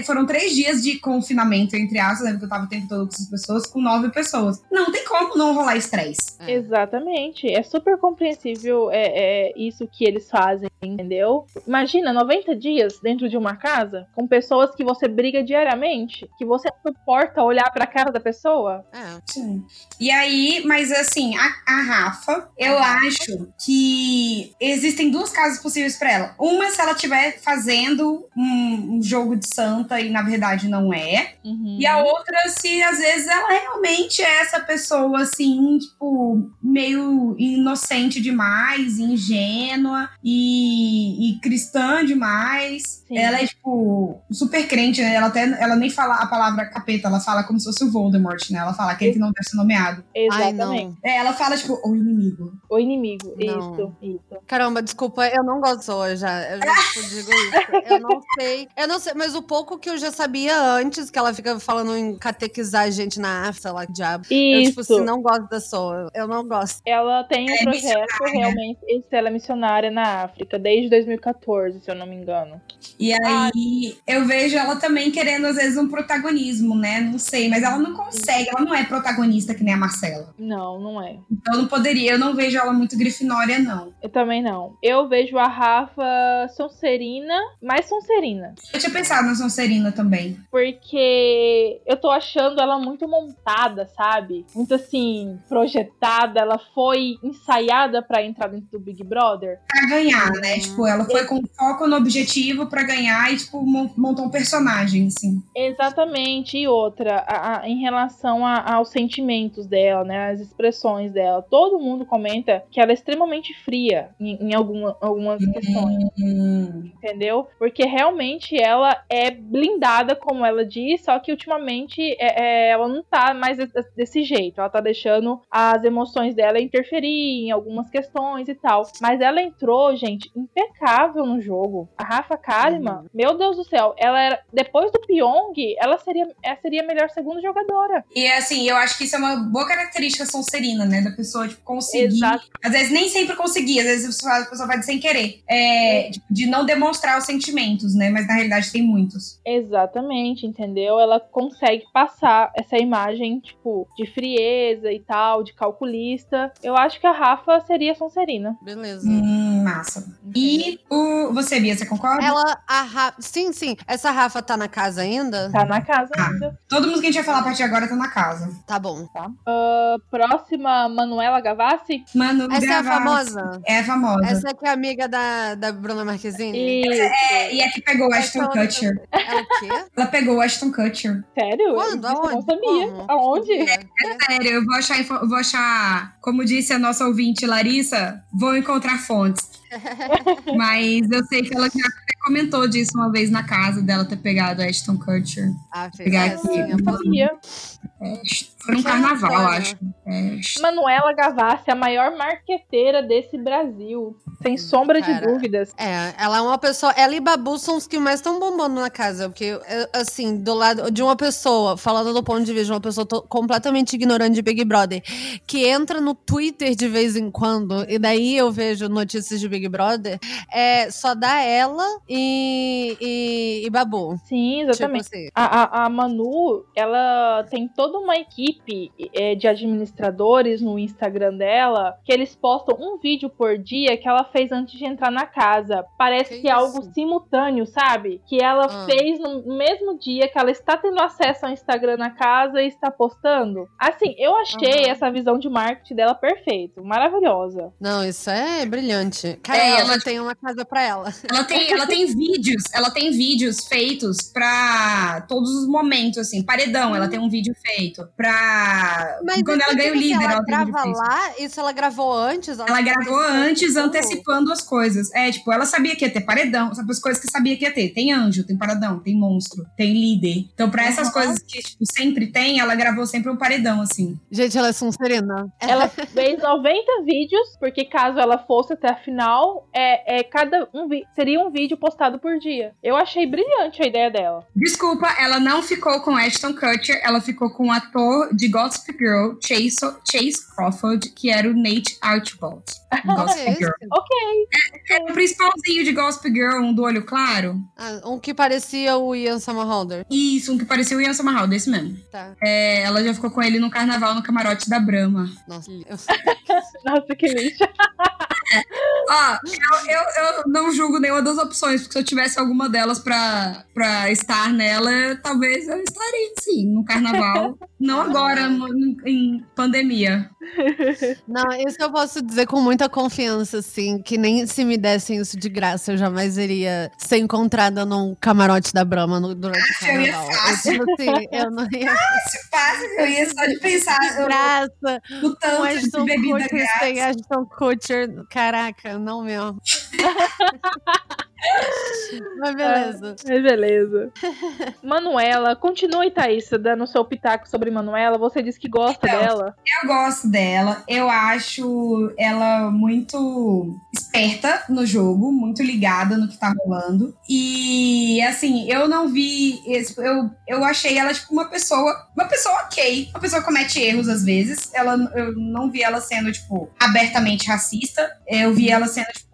foram três dias de confinamento, entre aspas, né? Porque eu tava o tempo todo com essas pessoas, com nove pessoas. Não tem como não rolar estresse. É. Exatamente. É super compreensível é, é, isso que eles fazem, entendeu? Imagina 90 dias dentro de uma casa com pessoas que você briga diariamente, que você suporta olhar pra cara da pessoa. É. Sim. E aí, mas assim, a, a Rafa, eu acho que existem duas casas possíveis para ela. Uma se ela estiver fazendo um, um, jogo de santa e na verdade não é. Uhum. E a outra se às vezes ela realmente é essa pessoa assim, tipo, meio inocente demais, ingênua e, e cristã demais. Sim. Ela é, tipo, super crente, né? Ela, até, ela nem fala a palavra capeta, ela fala como se fosse o Voldemort, né? Ela fala aquele que não deve ser nomeado. Exatamente. Ai, é, ela fala, tipo, o inimigo. O inimigo, não. isso, isso. Caramba, desculpa, eu não gosto hoje, já. Eu já tipo, digo isso. Eu não sei. Eu não sei, mas o pouco que eu já sabia antes, que ela fica falando em catequizar a gente na sei lá, que diabo. Isso. Eu, tipo, se não gosto da Soa, eu não gosto. Ela tem um é projeto, realmente, ela é missionária na África, desde 2014, se eu não me engano. E aí ah. eu vejo ela também querendo, às vezes, um protagonismo, né? Não sei, mas ela não consegue, ela não é protagonista que nem a Marcela. Não, não é. Então eu não poderia, eu não vejo ela muito grifinória, não. Eu também não. Eu vejo a Rafa Sonserina, mais Sonserina. Eu tinha pensado na Sonserina também. Porque eu tô achando ela muito montada, sabe? Muito assim, projetada. Ela foi ensaiada para entrar dentro do Big Brother. Pra ganhar, né? Tipo, ela foi com foco no objetivo para ganhar e, tipo, montou um personagem, assim. Exatamente. E outra, a, a, em relação a, aos sentimentos dela, né? As expressões dela. Todo mundo comenta que ela é extremamente fria em, em alguma, algumas questões. Hum. Entendeu? Porque realmente ela é blindada, como ela diz, só que ultimamente é, é, ela não tá mais desse jeito. Ela tá deixando as emoções dela interferir em algumas questões e tal. Mas ela entrou, gente, impecável no jogo. A Rafa Kalimann, uhum. meu Deus do céu, ela era. Depois do Pyong, ela seria, ela seria a melhor segunda jogadora. E assim, eu acho que isso é uma boa característica sonserina, né? Da pessoa, tipo, conseguir. Exato. Às vezes nem sempre conseguir, às vezes a pessoa vai sem querer. É, tipo, de não demonstrar os sentimentos, né? Mas na realidade tem muitos. Exatamente, entendeu? Ela consegue passar essa imagem, tipo, de frieza e tal, de calculista. Eu acho que a Rafa seria Sonserina. Beleza. Hum, massa. E o, você, Bia, você concorda? Ela, a Rafa. Sim, sim. Essa Rafa tá na casa ainda? Tá na casa ah, ainda. Todo mundo que a gente vai falar a partir de agora tá na casa. Tá bom. Tá. Uh, próxima, Manuela Gavassi? Manu Essa Gavassi. é a famosa? É famosa. Essa que é amiga da, da Bruna Marquezine? É, e é que pegou o Ashton Kutcher. Ela o quê? Ela pegou o Ashton Kutcher. Sério? Quando? Aonde? Eu não sabia. Como? Aonde? É, é sério, eu vou achar, vou achar, como disse a nossa ouvinte Larissa, vou encontrar fontes. Mas eu sei que ela já comentou disso uma vez na casa dela ter pegado Ashton Kutcher. Ah, fez Pegar aqui. Sim, eu sabia. É, foi um carnaval, acho. É. Manuela Gavassi, a maior marqueteira desse Brasil. Sem sombra Cara, de dúvidas. É, ela é uma pessoa. Ela e Babu são os que mais estão bombando na casa. Porque, eu, assim, do lado de uma pessoa, falando do ponto de vista de uma pessoa completamente ignorante de Big Brother, que entra no Twitter de vez em quando, e daí eu vejo notícias de Big Brother, é só dá ela e, e, e Babu. Sim, exatamente. Tipo assim. A, a, a Manu, ela tem toda uma equipe é, de administradores no Instagram dela que eles postam um vídeo por dia que ela fez antes de entrar na casa. Parece Que que, é algo simultâneo, sabe? Que ela Ah. fez no mesmo dia que ela está tendo acesso ao Instagram na casa e está postando. Assim, eu achei Aham. essa visão de marketing dela perfeito, maravilhosa. Não, isso é brilhante. Cara, É, ela ela- tem uma casa pra ela. Ela tem, ela tem vídeos, ela tem vídeos feitos pra todos os momentos, assim. Paredão, ela tem um vídeo feito pra. Mas quando isso ela ganha o líder, ela ela tem um vídeo grava feito. lá, isso ela gravou antes? Ela gravou antes, antecipando as coisas. É, tipo, ela sabia que ia ter paredão, sabe as coisas que sabia que ia ter. Tem anjo, tem paredão, tem monstro, tem líder. Então, pra essas Uhum. coisas que tipo, sempre tem, ela gravou sempre um paredão, assim. Gente, ela é Sonserina. Ela fez 90 vídeos, porque caso ela fosse até a final, é, é cada um seria um vídeo postado por dia. Eu achei brilhante a ideia dela. Desculpa, ela não ficou com Ashton Kutcher, ela ficou com o ator de Gossip Girl, Chase, Chase Crawford, que era o Nate Archibald. em Gossip Esse? Girl. É o principalzinho de Gossip Girl, um do olho claro. Ah, um que parecia o Ian Somerhalder. Isso, um que parecia o Ian Somerhalder, esse mesmo. Tá. É, ela já ficou com ele no carnaval, no camarote da Brahma. Nossa, eu... Nossa, que lixo. Ó, eu, eu, eu não julgo nenhuma das opções, porque se eu tivesse alguma delas pra, pra estar nela, talvez eu estaria, sim, no carnaval. não agora, no- em pandemia. Não, isso eu posso dizer com muita confiança, assim, que nem se me dessem isso de graça, eu jamais iria ser encontrada num camarote da Brahma no- durante o eu ia carnaval. fácil. Eu, assim, eu não ia Se passa, eu ia só de pensar de graça. no tanto de Ashton bebida Kutcher sem grátis. Ashton Kutcher. Caraca, não mesmo. Mas beleza. Mas beleza. Manuela, continue, Thaís, dando seu pitaco sobre Manuela. Você disse que gosta Então, dela. Eu gosto dela. Eu acho ela muito esperta no jogo, muito ligada no que tá rolando. E assim, eu não vi. esse- Eu, eu achei ela, tipo, uma pessoa. Uma pessoa ok. Uma pessoa que comete erros às vezes. Ela, eu não vi ela sendo, tipo, abertamente racista. Eu vi ela sendo, tipo,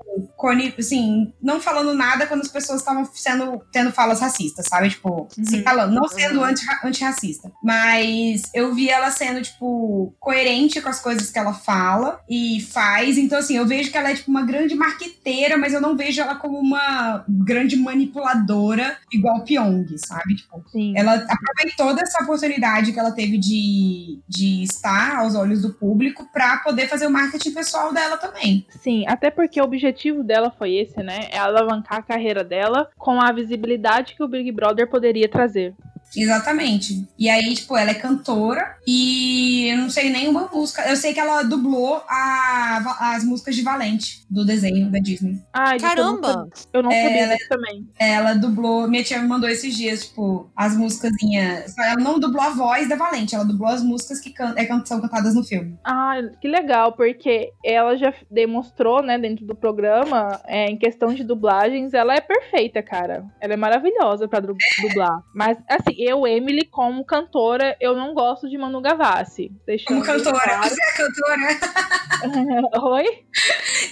assim, não falando nada quando as pessoas estavam sendo tendo falas racistas, sabe? Tipo, se calando, não sendo Uhum. anti, antirracista. Mas eu vi ela sendo, tipo, coerente com as coisas que ela fala e faz. Então, assim, eu vejo que ela é, tipo, uma grande marqueteira, mas eu não vejo ela como uma grande manipuladora igual Pyong, sabe? Tipo, Sim. ela aproveitou dessa oportunidade que ela teve de, de estar aos olhos do público pra poder fazer o marketing pessoal dela também. Sim, até porque o objetivo dela foi esse, né? É alavancar a carreira dela com a visibilidade que o Big Brother poderia trazer. Exatamente. E aí, tipo, ela é cantora e eu não sei nenhuma música. Eu sei que ela dublou a- as músicas de Valente, do desenho da Disney. Ah, não Caramba! Eu não sabia ela- disso também. Ela dublou, minha tia me mandou esses dias, tipo, as músicasinhas. Ela não dublou a voz da Valente, ela dublou as músicas que can- é, são cantadas no filme. Ah, que legal, porque ela já demonstrou, né, dentro do programa, é, em questão de dublagens, ela é perfeita, cara. Ela é maravilhosa pra du- dublar. Mas, assim, eu, Emily, como cantora, eu não gosto de Manu Gavassi. Como cantora. claro. Você é cantora? Oi?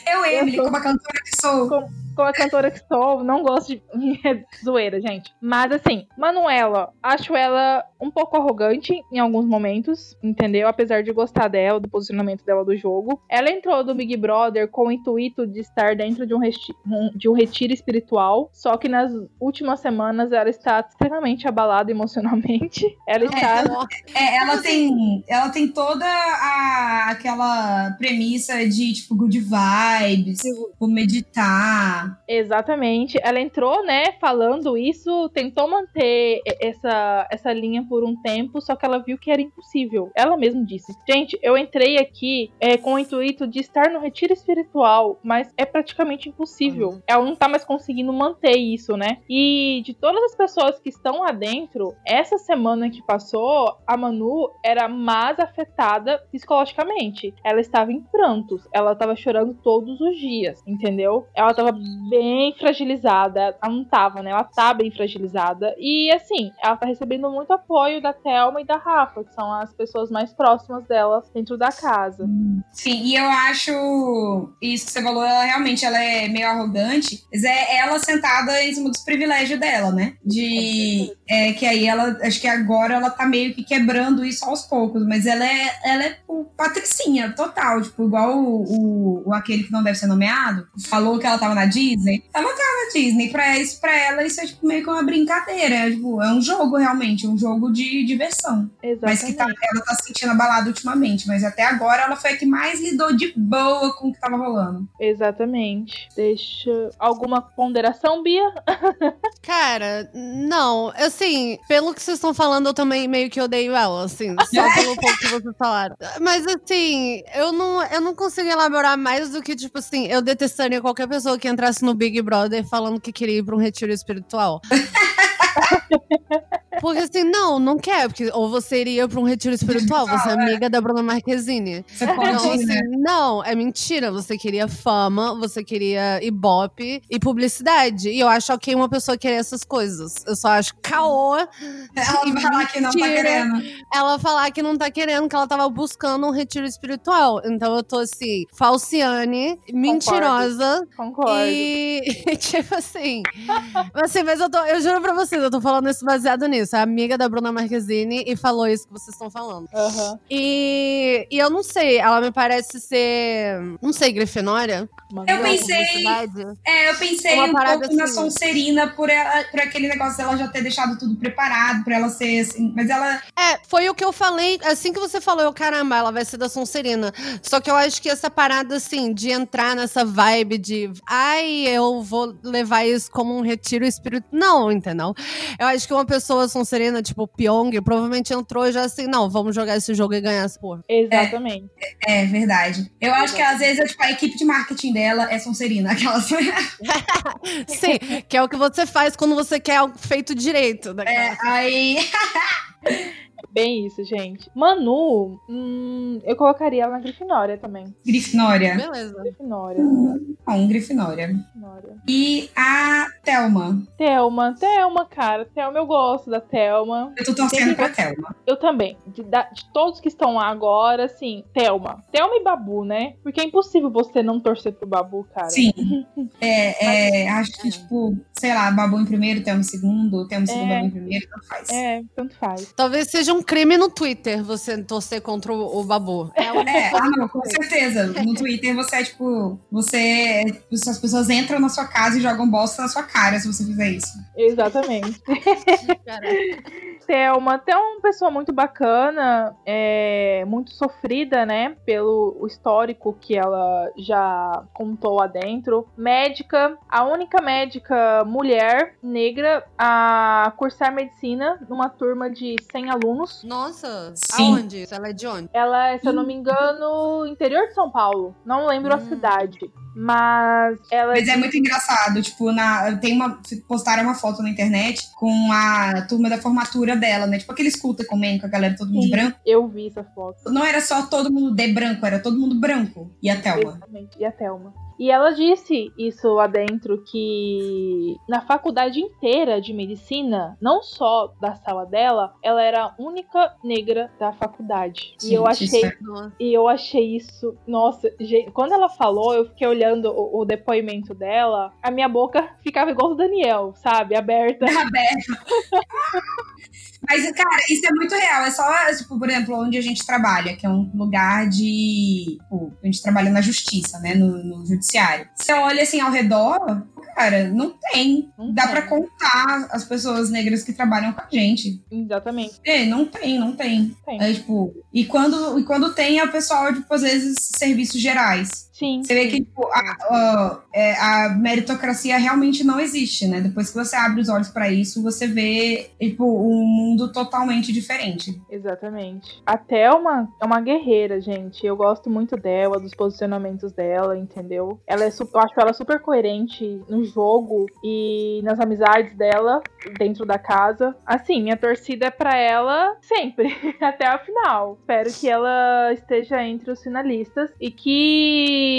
Eu, Emily, sou- como a cantora que sou. Com a cantora que sou, não gosto de. Zoeira, gente. Mas assim, Manuela, acho ela um pouco arrogante em alguns momentos, entendeu? Apesar de gostar dela, do posicionamento dela do jogo. Ela entrou do Big Brother com o intuito de estar dentro de um, resti- um- de um retiro espiritual. Só que nas últimas semanas ela está extremamente abalada emocionalmente. Ela está. É, ela tem, ela tem toda a, aquela premissa de, tipo, good vibes, tipo, meditar. Exatamente. Ela entrou, né, falando isso, tentou manter essa, essa linha por um tempo, só que ela viu que era impossível. Ela mesma disse: Gente, eu entrei aqui é, com o intuito de estar no retiro espiritual, mas é praticamente impossível. Ela não tá mais conseguindo manter isso, né? E de todas as pessoas que estão lá dentro, essa semana que passou, a Manu era mais afetada psicologicamente. ela estava em prantos. Ela estava chorando todos os dias, entendeu? Ela estava bem fragilizada. Ela não tava, né? Ela tá bem fragilizada. E assim, ela tá recebendo muito apoio da Thelma e da Rafa, que são as pessoas mais próximas dela dentro da casa. Sim, e eu acho isso que você falou, ela realmente ela é meio arrogante, mas é ela sentada em cima dos privilégios dela, né? De é, que aí ela acho que agora ela tá meio que quebrando isso aos poucos, mas ela é ela é o patricinha total, tipo, igual o, o, o aquele que não deve ser nomeado, falou que ela tava na Disney. Ela tava na Disney, pra isso pra ela isso é tipo meio que uma brincadeira, é, tipo, é um jogo realmente, um jogo de diversão. Exatamente. Mas que tá, ela tá se sentindo abalada ultimamente, mas até agora ela foi a que mais lidou de boa com o que tava rolando. Exatamente. Deixa. Alguma ponderação, Bia? Cara, não. Assim, pelo que vocês estão falando, eu também meio que odeio ela, assim. Só pelo pouco que vocês falaram. Mas assim, eu não, eu não consigo elaborar mais do que, tipo assim, eu detestaria qualquer pessoa que entrasse no Big Brother falando que queria ir pra um retiro espiritual. Porque assim, não, não quer, porque ou você iria pra um retiro espiritual, você é amiga da Bruna Marquezine. Você pode Não, ir, assim, né? não, é mentira. Você queria fama, você queria ibope e publicidade. E eu acho ok uma pessoa querer essas coisas. Eu só acho caô Ela falar que não tá querendo. ela falar que não tá querendo, que ela tava buscando um retiro espiritual. Então eu tô assim, falciane, mentirosa. Concordo. E, tipo assim. assim, mas eu tô, eu juro pra vocês, eu tô falando isso baseado nisso. A amiga da Bruna Marquezine e falou isso que vocês estão falando. Aham. E, e eu não sei, ela me parece ser. Não sei, Grifinória? Uma Eu pensei-? É, eu pensei Uma um pouco na assim. Sonserina por, ela, por aquele negócio dela já ter deixado tudo preparado, pra ela ser assim. Mas ela. É, foi o que eu falei. Assim que você falou, eu, caramba, ela vai ser da Sonserina. Só que eu acho que essa parada, assim, de entrar nessa vibe de. Ai, eu vou levar isso como um retiro espiritual. Não, entendeu? Eu acho que uma pessoa Sonserina, tipo Pyong, provavelmente entrou já assim, não, vamos jogar esse jogo e ganhar essa porra. Exatamente. É, verdade. Eu acho que às vezes tipo, a equipe de marketing dela é Sonserina. Aquelas. Sim, que é o que você faz quando você quer algo feito direito. Né? É, aí. Bem isso, gente. Manu, hum, eu colocaria ela na Grifinória também. Grifinória. Beleza. Grifinória. Bom, Grifinória. Grifinória. E a Thelma. Thelma, Thelma, cara. Thelma, eu gosto da Thelma. Eu tô torcendo pra Thelma. Eu também. De, de todos que estão lá agora, assim, Thelma. Thelma e Babu, né? Porque é impossível você não torcer pro Babu, cara. Sim. É, é, acho que, é. tipo, sei lá, Babu em primeiro, Thelma em segundo, Thelma em segundo, É. Babu em primeiro, não faz. É, tanto faz. Talvez seja um crime no Twitter você torcer contra o, o Babu. É É, ah, não, com certeza. No Twitter você é tipo, você. As pessoas entram na sua casa e jogam bosta na sua cara se você fizer isso. Exatamente. Thelma, Thelma é uma pessoa muito bacana, é, muito sofrida, né? Pelo histórico que ela já contou lá dentro. Médica, a única médica mulher negra a cursar medicina numa turma de 100 alunos. Nossa, Sim. aonde? Ela é de onde? Ela é, se eu não me engano, interior de São Paulo. Não lembro a Hum. cidade. Mas ela Mas é muito engraçado, tipo, na, tem uma. Postaram uma foto na internet com a turma da formatura dela, né? Tipo aqueles cultos comendo com a galera todo mundo de Sim. branco. eu vi essa foto. Não era só todo mundo de branco, era todo mundo branco. E a Thelma. Exatamente. E a Thelma. E ela disse isso lá dentro que na faculdade inteira de medicina, não só da sala dela, ela era a única negra da faculdade. e eu Gente, achei isso é- Nossa. e eu achei isso, nossa, gente, quando ela falou, eu fiquei olhando o, o depoimento dela, a minha boca ficava igual do Daniel, sabe, aberta. aberta. Mas, cara, isso é muito real. É só, tipo, por exemplo, onde a gente trabalha, que é um lugar de. Tipo, a gente trabalha na justiça, né? No, no judiciário. Você olha assim ao redor, cara, não tem. Não Dá pra contar as pessoas negras que trabalham com a gente. Exatamente. É, não tem, não tem. Tem. É, tipo, e quando, e quando tem é o pessoal, tipo, às vezes, serviços gerais. Sim. Você vê que tipo, a, a- é, a meritocracia realmente não existe, né? Depois que você abre os olhos pra isso, você vê tipo, um mundo totalmente diferente. Exatamente. A Thelma é uma guerreira, gente. Eu gosto muito dela, dos posicionamentos dela, entendeu? Ela é eu acho ela super coerente no jogo e nas amizades dela dentro da casa. Assim, minha torcida é pra ela sempre, até a final. Espero que ela esteja entre os finalistas e que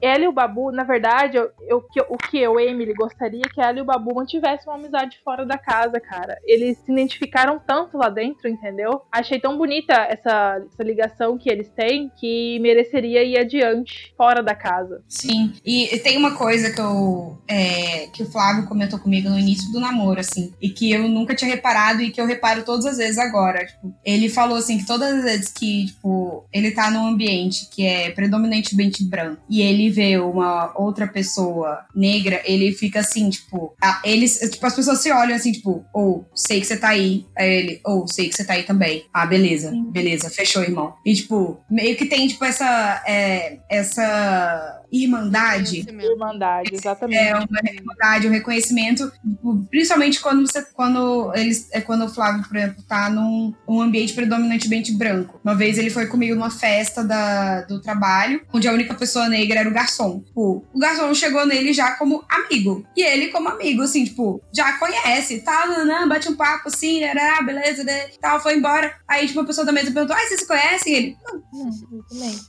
ela e o Babu, na verdade, eu, eu, o que eu, Emily, gostaria que ela e o Babu mantivessem uma amizade fora da casa, cara. Eles se identificaram tanto lá dentro, entendeu? Achei tão bonita essa, essa ligação que eles têm que mereceria ir adiante fora da casa. Sim, e tem uma coisa que eu é, que o Flávio comentou comigo no início do namoro, assim, e que eu nunca tinha reparado e que eu reparo todas as vezes agora. Tipo, ele falou assim que todas as vezes que, tipo, ele tá num ambiente que é predominantemente branco e ele vê uma outra pessoa negra, ele fica assim, tipo, a, eles, tipo, as pessoas se olham assim, tipo, ou oh, sei que você tá aí, aí ele, ou oh, sei que você tá aí também. Ah, beleza, Sim. beleza, fechou, irmão. E, tipo, meio que tem, tipo, essa, é, essa irmandade. Irmandade, exatamente. É, uma irmandade, um reconhecimento, tipo, principalmente quando você, quando eles, é quando o Flávio, por exemplo, tá num um ambiente predominantemente branco. Uma vez ele foi comigo numa festa da, do trabalho, onde a única pessoa negra era o garçom. Tipo, o garçom chegou nele já como amigo. E ele como amigo, assim, tipo, já conhece, tal, tá, nanã, bate um papo assim, era, beleza, né, tal, foi embora. Aí, tipo, a pessoa da mesa perguntou, ah, vocês se conhecem? ele, não. Hum,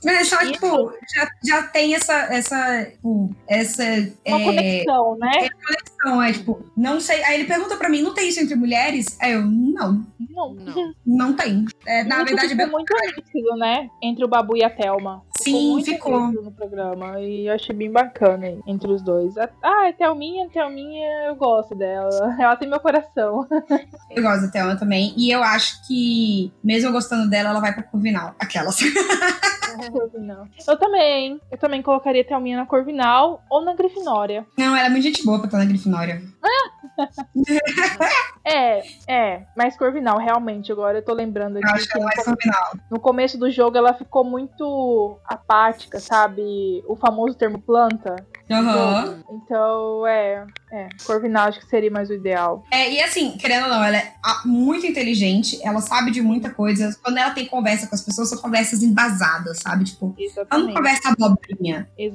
Mas só, tipo, já, já tem essa, essa, tipo, essa... Uma é, conexão, né? É conexão, é, tipo, não sei. Aí ele pergunta pra mim, não tem isso entre mulheres? Aí eu, não. Não. Não, não tem. É, na verdade, ficou muito nítido, né? Entre o Babu e a Thelma. Sim, ficou. no programa. E eu achei bem bacana hein, entre os dois. Ah, a Thelminha, a Thelminha, eu gosto dela. Ela tem meu coração. Eu gosto da Thelma também. E eu acho que, mesmo gostando dela, ela vai pra Corvinal. Aquelas. Eu também. Eu também colocaria Thelminha na Corvinal ou na Grifinória. Não, ela é muito gente boa pra estar na Grifinória. é, é. Mas Corvinal, realmente. Agora eu tô lembrando aqui. Eu acho que é Corvinal. No começo do jogo ela ficou muito apática, sabe? O famoso termo planta. Uhum. Então, é, é. Corvinal acho que seria mais o ideal. É, e assim, querendo ou não, ela é muito inteligente, ela sabe de muita coisa. Quando ela tem conversa com as pessoas, são conversas embasadas, sabe? Tipo, Exatamente. ela não conversa abobrinha. Exatamente.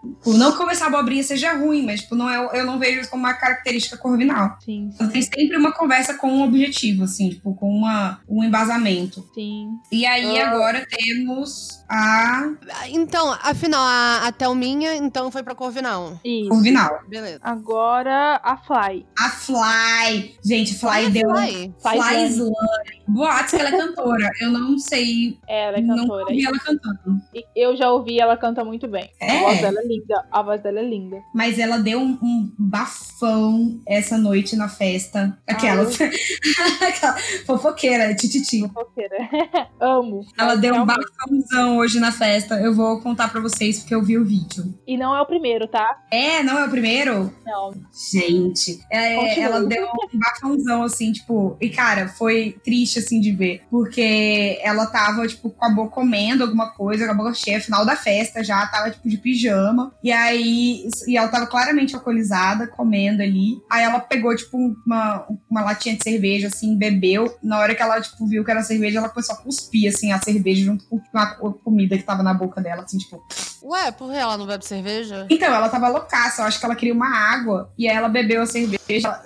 Tipo, não que conversar abobrinha seja ruim, mas tipo, não é, eu não vejo isso como uma característica corvinal. Sim. sim. Tem sempre uma conversa com um objetivo, assim, tipo, com uma, um embasamento. Sim. E aí uh... agora temos a. Então, afinal, a, a Thelminha, então foi pra Corvinal. Isso. Corvinal. Beleza. Agora a Fly. A Fly. Gente, Fly deu. Fly, Fly, Fly Slane. Boatos que ela é cantora. Eu não sei. ela é cantora. Não ouvi ela cantando. Eu já ouvi, ela canta muito bem. É. A voz dela é linda. A voz dela é linda. Mas ela deu um, um bafão essa noite na festa. Aquela. Aquela fofoqueira, tititi. Fofoqueira. Amo. Ela deu um bafãozão hoje na festa. Eu vou contar pra vocês porque eu vi o vídeo. E não é o primeiro, tá? É, não é o primeiro? Não. Gente, é, ela deu um bafãozão, assim, tipo. E, cara, foi triste, assim, de ver. Porque ela tava, tipo, com a boca comendo alguma coisa, com a boca cheia, final da festa já, tava, tipo, de pijama. E aí. E ela tava claramente alcoolizada, comendo ali. Aí ela pegou, tipo, uma, uma latinha de cerveja, assim, bebeu. Na hora que ela, tipo, viu que era cerveja, ela começou a cuspir, assim, a cerveja junto com a comida que tava na boca dela, assim, tipo. Ué, por que ela não bebe cerveja? Então, ela tava loucaça. Eu acho que ela queria uma água. E aí ela bebeu a cerveja. Ela...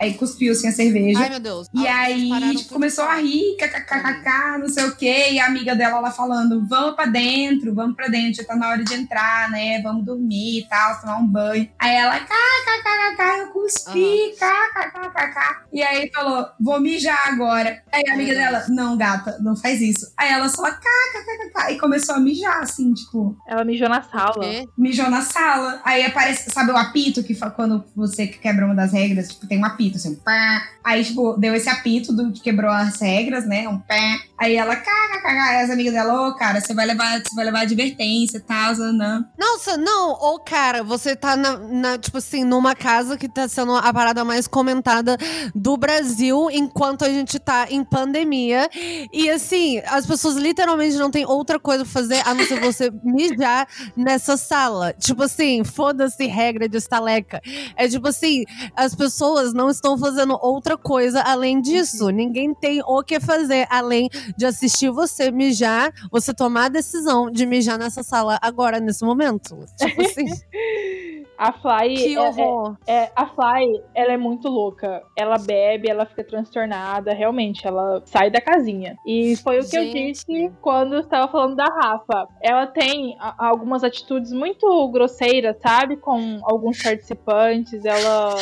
Aí cuspiu assim a cerveja. Ai, meu Deus. E aí tipo, começou a rir, kkkk, não sei o quê. E a amiga dela lá falando: vamos pra dentro, vamos pra dentro, já tá na hora de entrar, né? Vamos dormir e tal, tomar um banho. Aí ela, kkkk, eu cuspi, kkkk. E aí falou: vou mijar agora. Aí a amiga dela: não, gata, não faz isso. Aí ela só kkkk. E começou a mijar, assim, tipo. Ela mijou na sala. Mijou na sala. Aí aparece, sabe o apito que quando você quebra uma das regras, tipo, tem um apito apito, assim, pá. Aí, tipo, deu esse apito do que quebrou as regras, né? Um pé. Aí ela, caga, caga. As amigas dela, ô, oh, cara, você vai levar, você vai levar advertência e tal, não. Nossa, não, ô, oh, cara, você tá na, na, tipo assim, numa casa que tá sendo a parada mais comentada do Brasil enquanto a gente tá em pandemia. E assim, as pessoas literalmente não tem outra coisa pra fazer a não ser você mijar nessa sala. Tipo assim, foda-se regra de estaleca. É tipo assim, as pessoas não estão fazendo outra coisa além disso. Uhum. Ninguém tem o que fazer além de assistir você mijar, você tomar a decisão de mijar nessa sala agora, nesse momento. Tipo assim. A Fly. Que é- horror. É, é- a Fly, ela é muito louca. Ela bebe, ela fica transtornada. Realmente, ela sai da casinha. E foi o que eu Gente. disse quando eu estava falando da Rafa. Ela tem a- algumas atitudes muito grosseiras, sabe? Com alguns participantes. Ela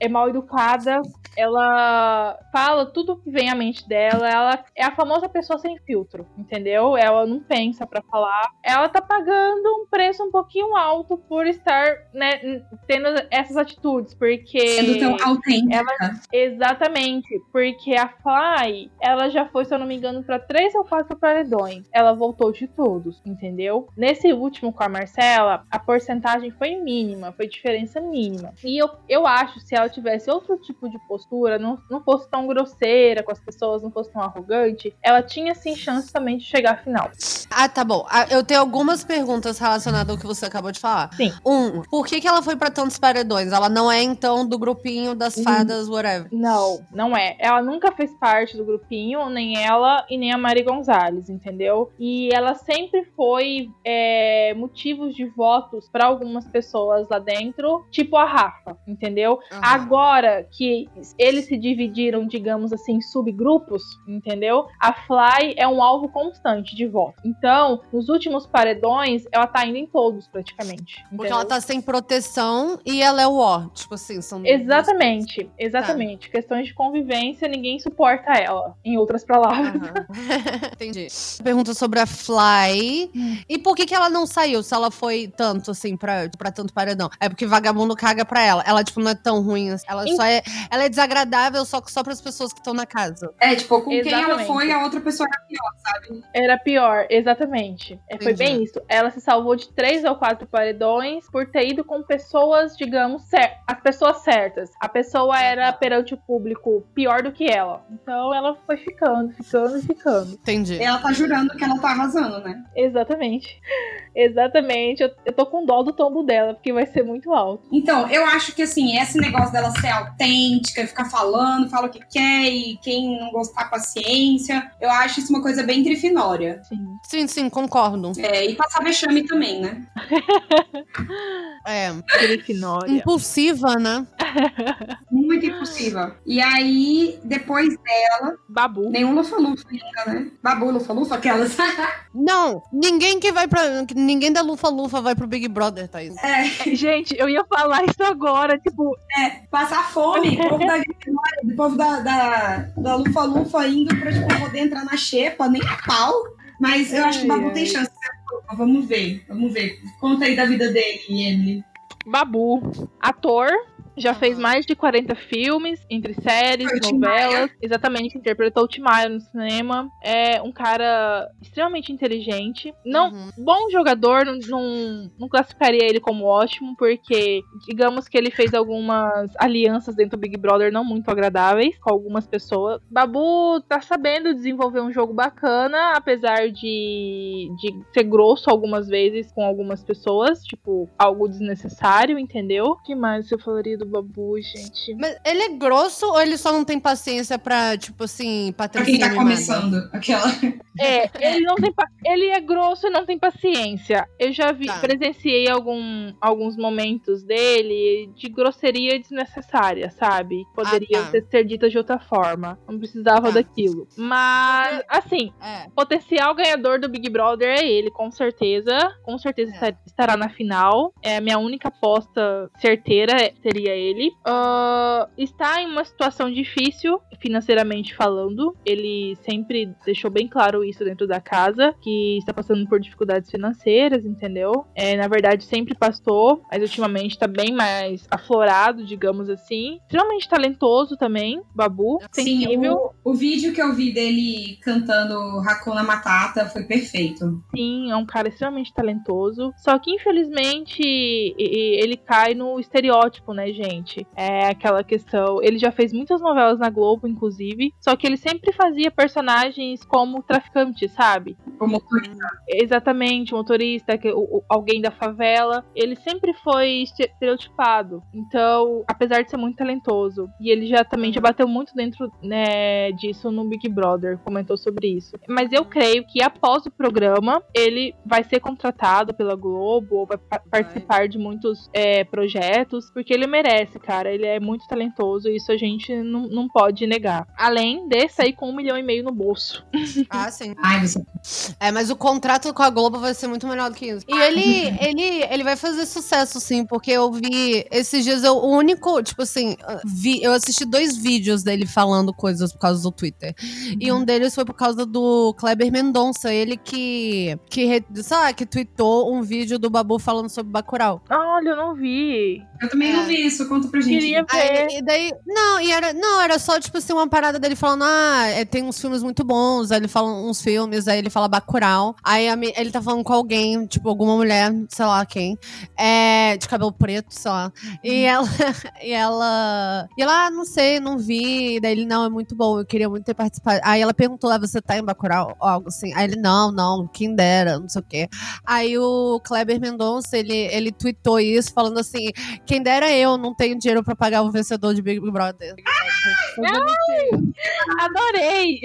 é mal educada. Ela fala tudo que vem à mente dela. Ela é a famosa pessoa sem filtro, entendeu? Ela não pensa pra falar. Ela tá pagando um preço um pouquinho alto por estar, né, tendo essas atitudes, porque Sendo tão autêntica. ela exatamente, porque a Fly, ela já foi, se eu não me engano, pra três ou quatro paredões. Ela voltou de todos, entendeu? Nesse último com a Marcela, a porcentagem foi mínima, foi diferença mínima. E eu, eu acho se ela tivesse outro tipo de postura, não, não fosse tão grosseira com as pessoas, não fosse tão arrogante, ela tinha sim chance também de chegar à final. Ah, tá bom. Ah, Eu tenho algumas perguntas relacionadas ao que você acabou de falar. Sim. Um, por que, que ela foi pra tantos paredões? Ela não é, então, do grupinho das Hum. fadas, whatever. Não, não é. Ela nunca fez parte do grupinho, nem ela e nem a Mari Gonzalez, entendeu? E ela sempre foi é, motivos de votos pra algumas pessoas lá dentro, tipo a Rafa, entendeu? Aham. Agora que eles se dividiram, digamos assim, em subgrupos, entendeu? A Fly é um alvo constante de voto. Então, nos últimos paredões, ela tá indo em todos, praticamente. Porque entendeu? ela tá sem proteção e ela é o ó. Tipo assim, são. Exatamente, exatamente. Questões de convivência, ninguém suporta ela, em outras palavras. Entendi. Pergunta sobre a Fly. E por que, que ela não saiu se ela foi tanto, assim, pra, pra tanto paredão? É porque vagabundo caga pra ela. Ela, tipo, não é tão ruim. assim. Ela Em- só é. Ela é desagradável só, só pras pessoas que estão na casa. É, tipo, com quem ela Exatamente. foi, a outra pessoa era pior, sabe? Era pior, exatamente. É, foi bem isso. Ela se salvou de três ou quatro paredões por ter ido com pessoas, digamos, cer as pessoas certas. A pessoa era perante o público pior do que ela. Então ela foi ficando, ficando e ficando. Entendi. Ela tá jurando que ela tá arrasando, né? Exatamente. Exatamente. Eu, eu tô com dó do tombo dela, porque vai ser muito alto. Então, eu acho que assim, esse negócio dela ser autêntica, ficar falando, fala o que quer e quem não gostar, paciência, eu acho isso uma coisa bem grifinória. Sim. Sim, sim, concordo. É, e passar vexame também, né? É. Grifinória. Impulsiva, né? Muito impossível. E aí, depois dela, Babu. nenhum lufa-lufa ainda, né? Babu, lufa-lufa, aquelas. Não, ninguém que vai pra. Ninguém da Lufa Lufa vai pro Big Brother, Thaís. é, Gente, eu ia falar isso agora, tipo, passar fome. O povo da grifinória, o povo da, da, da lufa-lufa indo pra tipo, poder entrar na xepa, nem a pau. Mas eu acho que o Babu Ai, tem chance. Vamos ver, vamos ver. Conta aí da vida dele, Emily. Babu, ator, já fez mais de 40 filmes, entre séries, o novelas. Exatamente, interpretou o Tim Maia no cinema. É um cara extremamente inteligente. Não, Uhum. bom jogador, não, não, não classificaria ele como ótimo, porque digamos que ele fez algumas alianças dentro do Big Brother não muito agradáveis com algumas pessoas. Babu tá sabendo desenvolver um jogo bacana, apesar de, de ser grosso algumas vezes com algumas pessoas, tipo, algo desnecessário, entendeu? O que mais eu falaria do Babu, gente? Mas ele é grosso ou ele só não tem paciência pra, tipo assim, Pra patrocínio? quem tá começando, aquela. É, ele não tem pa- ele é grosso e não tem paciência. Eu já vi, Tá. presenciei algum, alguns momentos dele de grosseria desnecessária, sabe? Poderiam Ah, tá. ter ser ditas de outra forma. Não precisava Tá. daquilo. Mas, assim, É. potencial ganhador do Big Brother é ele, com certeza. Com certeza É. esta- estará na final. É a minha única aposta certeira é- seria ele. Ah, está em uma situação difícil, financeiramente falando. Ele sempre deixou bem claro isso dentro da casa, que está passando por dificuldades financeiras, entendeu? É, na verdade, sempre passou, mas ultimamente tá bem mais aflorado, digamos assim. Extremamente talentoso também, Babu. Sim, Sensível. o, o vídeo que eu vi dele cantando Hakuna Matata foi perfeito. Sim, é um cara extremamente talentoso. Só que, infelizmente, ele cai no estereótipo, né, gente? Gente. É aquela questão. Ele já fez muitas novelas na Globo, inclusive. Só que ele sempre fazia personagens como traficante, sabe? O motorista. Exatamente, motorista, alguém da favela. Ele sempre foi este- estereotipado. Então, apesar de ser muito talentoso, e ele já também já bateu muito dentro né, disso no Big Brother, comentou sobre isso. Mas eu creio que após o programa, ele vai ser contratado pela Globo ou vai pa- participar de muitos é, projetos, porque ele merece, cara. Ele é muito talentoso e isso a gente não, não pode negar. Além de sair com um milhão e meio no bolso. Ah, sim. Ai, você. É, mas o contrato com a Globo vai ser muito melhor do que isso. E ele, ele, ele vai fazer sucesso, sim, porque eu vi esses dias, eu, o único, tipo assim, vi, eu assisti dois vídeos dele falando coisas por causa do Twitter. E um deles foi por causa do Kleber Mendonça, ele que, que, sei lá, que tweetou um vídeo do Babu falando sobre Bacurau. Olha, eu não vi. Eu também não É. vi isso. Conta pra gente. Queria ver. Aí, e daí, não, e era, não, era só, tipo assim, uma parada dele falando, ah, é, tem uns filmes muito bons, aí ele fala uns filmes, aí ele fala Bacurau, aí a ele tá falando com alguém, tipo, alguma mulher, sei lá quem, é, de cabelo preto, sei lá, e ela, e ela, e ela, ah, não sei, não vi, e daí ele, não, é muito bom, eu queria muito ter participado, aí ela perguntou, ah, você tá em Bacurau, ou algo assim, aí ele, não, não, quem dera, não sei o quê, aí o Kleber Mendonça, ele, ele tweetou isso, falando assim, quem dera eu não tenho dinheiro pra pagar o vencedor de Big Brother. Foi bonitinho, Adorei!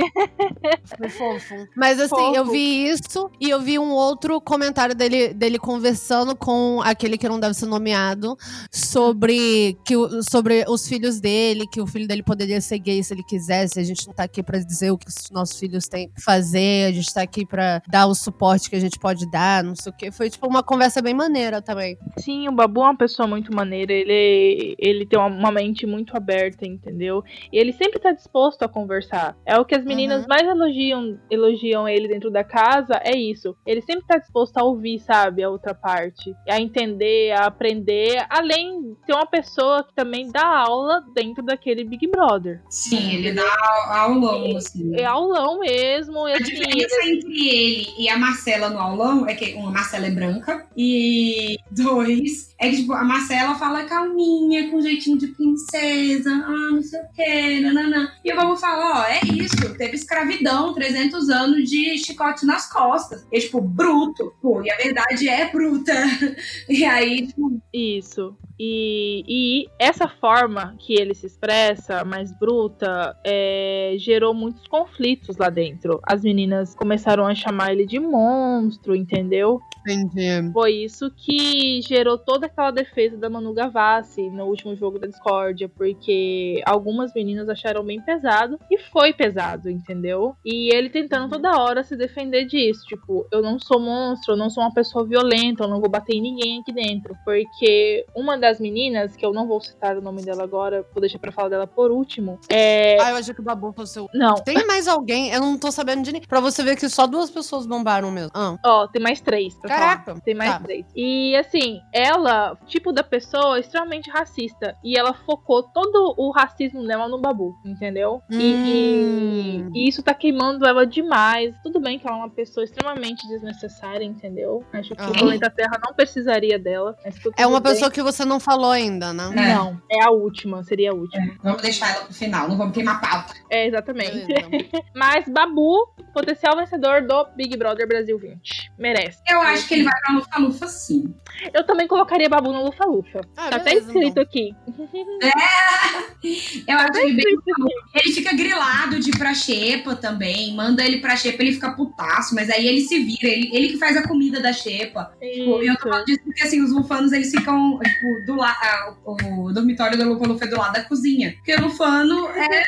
foi fofo. Mas assim, Fofo. eu vi isso e eu vi um outro comentário dele, dele conversando com aquele que não deve ser nomeado sobre, que, sobre os filhos dele, que o filho dele poderia ser gay se ele quisesse. A gente não tá aqui pra dizer o que os nossos filhos têm que fazer, a gente tá aqui pra dar o suporte que a gente pode dar, não sei o quê. Foi tipo uma conversa bem maneira também. Sim, o Babu é uma pessoa muito maneira. Ele, ele tem uma mente muito aberta, entendeu? E ele sempre tá disposto a conversar. É o que as meninas Uhum. mais elogiam, elogiam ele dentro da casa, é isso. Ele sempre tá disposto a ouvir, sabe, a outra parte. A entender, a aprender. Além de ser uma pessoa que também dá aula dentro daquele Big Brother. Sim, ele dá aulão, assim. É aulão mesmo. E A assim, diferença entre ele e a Marcela no aulão é que uma Marcela é branca e dois é que tipo, a Marcela fala calminha, com jeitinho de princesa, ah, não sei o que, nananã. E o Babu fala, ó, é isso, teve escravidão, 300 anos de chicote nas costas. E tipo, bruto, pô, e a verdade é bruta. E aí, tipo, Isso. E, e essa forma que ele se expressa, mais bruta, é, gerou muitos conflitos lá dentro. As meninas começaram a chamar ele de monstro, entendeu? Entendi. Foi isso que gerou toda aquela defesa da Manu Gavassi no último jogo da discórdia, porque algumas meninas acharam bem pesado, e foi pesado, entendeu? E ele tentando toda hora se defender disso, tipo, eu não sou monstro, eu não sou uma pessoa violenta, eu não vou bater em ninguém aqui dentro, porque uma das meninas, que eu não vou citar o nome dela agora, vou deixar pra falar dela por último, é... Ah, eu achei que o Babu fosse o. Não, Tem mais alguém? Eu não tô sabendo de ninguém. Pra você ver que só duas pessoas bombaram mesmo. Ah. Ó, tem mais três. Caraca. falar. Tem mais Tá. três. E assim, ela, tipo da pessoa, extremamente racista. E ela focou todo o racismo dela no babu, entendeu? E- E, Hum. e isso tá queimando ela demais. Tudo bem que ela é uma pessoa extremamente desnecessária, entendeu? Acho que Aham. o planeta Terra não precisaria dela. mas tudo É uma bem. pessoa que você não falou ainda, né? É. Não, é a última, seria a última. vamos deixar ela pro final, não vamos queimar pauta. É, exatamente. Mas Babu, potencial vencedor do Big Brother Brasil 20. Merece. Eu acho que ele vai pra Lufa Lufa sim. Eu também colocaria Babu no Lufa Lufa. Ah, tá até beleza, escrito aqui. Eu acho Tá ele fica grilado de ir pra Xepa também. Manda ele pra Xepa, ele fica putaço. Mas aí ele se vira. Ele, ele que faz a comida da Xepa. Tipo, e eu tô falando disso porque, assim, os lufanos, eles ficam, tipo, do lado... O, dormitório do Lufa Lufa é do lado da cozinha. Porque o lufano é...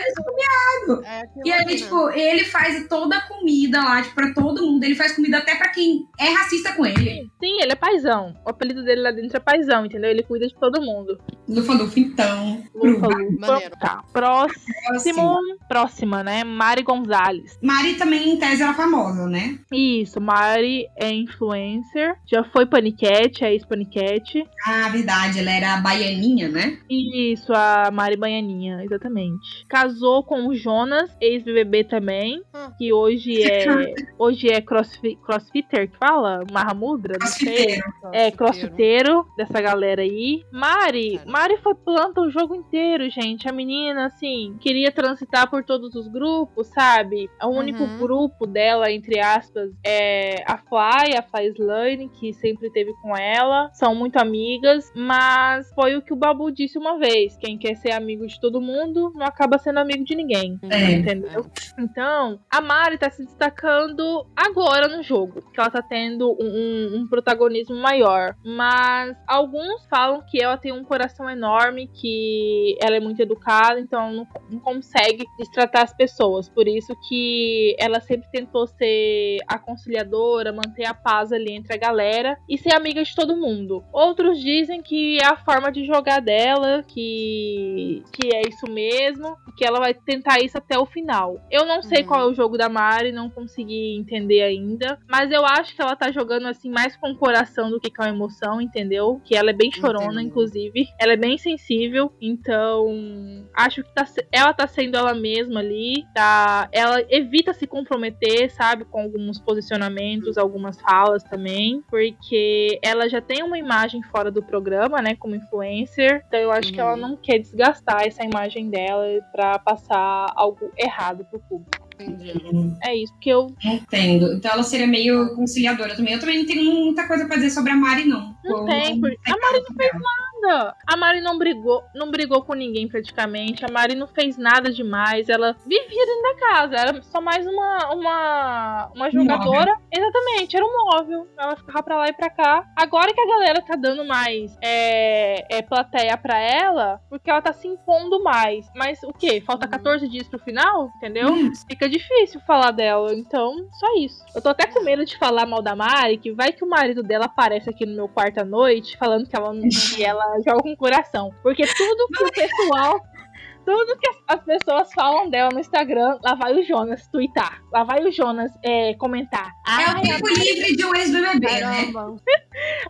É aquilo E aí, tipo, ele faz toda a comida lá, tipo, pra todo mundo. Ele faz comida até pra quem é racista com ele. Sim, ele é paizão. O apelido dele lá dentro é paizão, entendeu? Ele cuida de todo mundo. Lufa Lufa, então. Lufa, Lufa. Lufa. Maneiro. Tá. Próximo. Assim, Próxima, né? Mari Gonzalez. Mari também, em tese, era famosa, né? Isso, Mari é influencer. Já foi paniquete, é ex-paniquete. Ah, verdade. Ela era baianinha, né? Isso, a Mari Baianinha, exatamente. Casou com o Jonas, ex-BBB também, Hum. que hoje é hoje é crossfi- crossfitter, que fala? Mahamudra? Não sei. Crossfiteiro. É, crossfiteiro dessa galera aí. Mari. Mari foi planta o jogo inteiro, gente. A menina, assim, queria transitar por todos os grupos, sabe? O único Uhum. grupo dela, entre aspas, é a Fly, a Fly Slane, que sempre teve com ela. São muito amigas, mas foi o que o Babu disse uma vez: quem quer ser amigo de todo mundo não acaba sendo amigo de ninguém. É. Entendeu? Então, a Mari tá se destacando agora no jogo. Que ela tá tendo um- um protagonismo maior. Mas alguns falam que ela tem um coração enorme, que ela é muito educada, então não, não consegue destratar as pessoas. Por isso que ela sempre tentou ser a conciliadora, manter a paz ali entre a galera e ser amiga de todo mundo. Outros dizem que é a forma de jogar dela, que, que é isso mesmo, e que ela vai tentar isso até o final. Eu não sei Uhum. qual é o jogo da Mari, não consegui entender ainda, mas eu acho que ela tá jogando assim mais com o coração do que com a emoção, entendeu? Que ela é bem chorona, Entendi. inclusive. Ela é bem sensível, então acho que tá, ela tá sendo ela mesma ali, tá? Ela evita se comprometer, sabe, com alguns posicionamentos, algumas falas também, porque ela já tem uma imagem fora do programa, né, como influencer, então eu acho que ela Uhum. não quer desgastar essa imagem dela pra passar algo errado pro público. Entendi. É isso, porque eu Entendo. Então ela seria meio conciliadora também. Eu também não tenho muita coisa pra dizer sobre a Mari, não. Não Eu tem, porque a Mari nada sobre ela. Nada. A Mari não brigou, não brigou com ninguém praticamente. A Mari não fez nada demais. Ela vivia dentro da casa. Era só mais uma uma, uma jogadora. Exatamente, era um móvel. Ela ficava pra lá e pra cá. Agora que a galera tá dando mais é, é, plateia pra ela, porque ela tá se impondo mais. Mas o quê? Falta 14 dias pro final, entendeu? Fica difícil falar dela. Então, só isso. Eu tô até com medo de falar mal da Mari, que vai que o marido dela aparece aqui no meu quarto à noite, falando que ela, que ela joga com coração. Porque tudo que o pessoal. Tudo que as- as pessoas falam dela no Instagram, lá vai o Jonas twittar. Lá vai o Jonas é, comentar. É Ai, o tempo livre de um ex-BBB, né?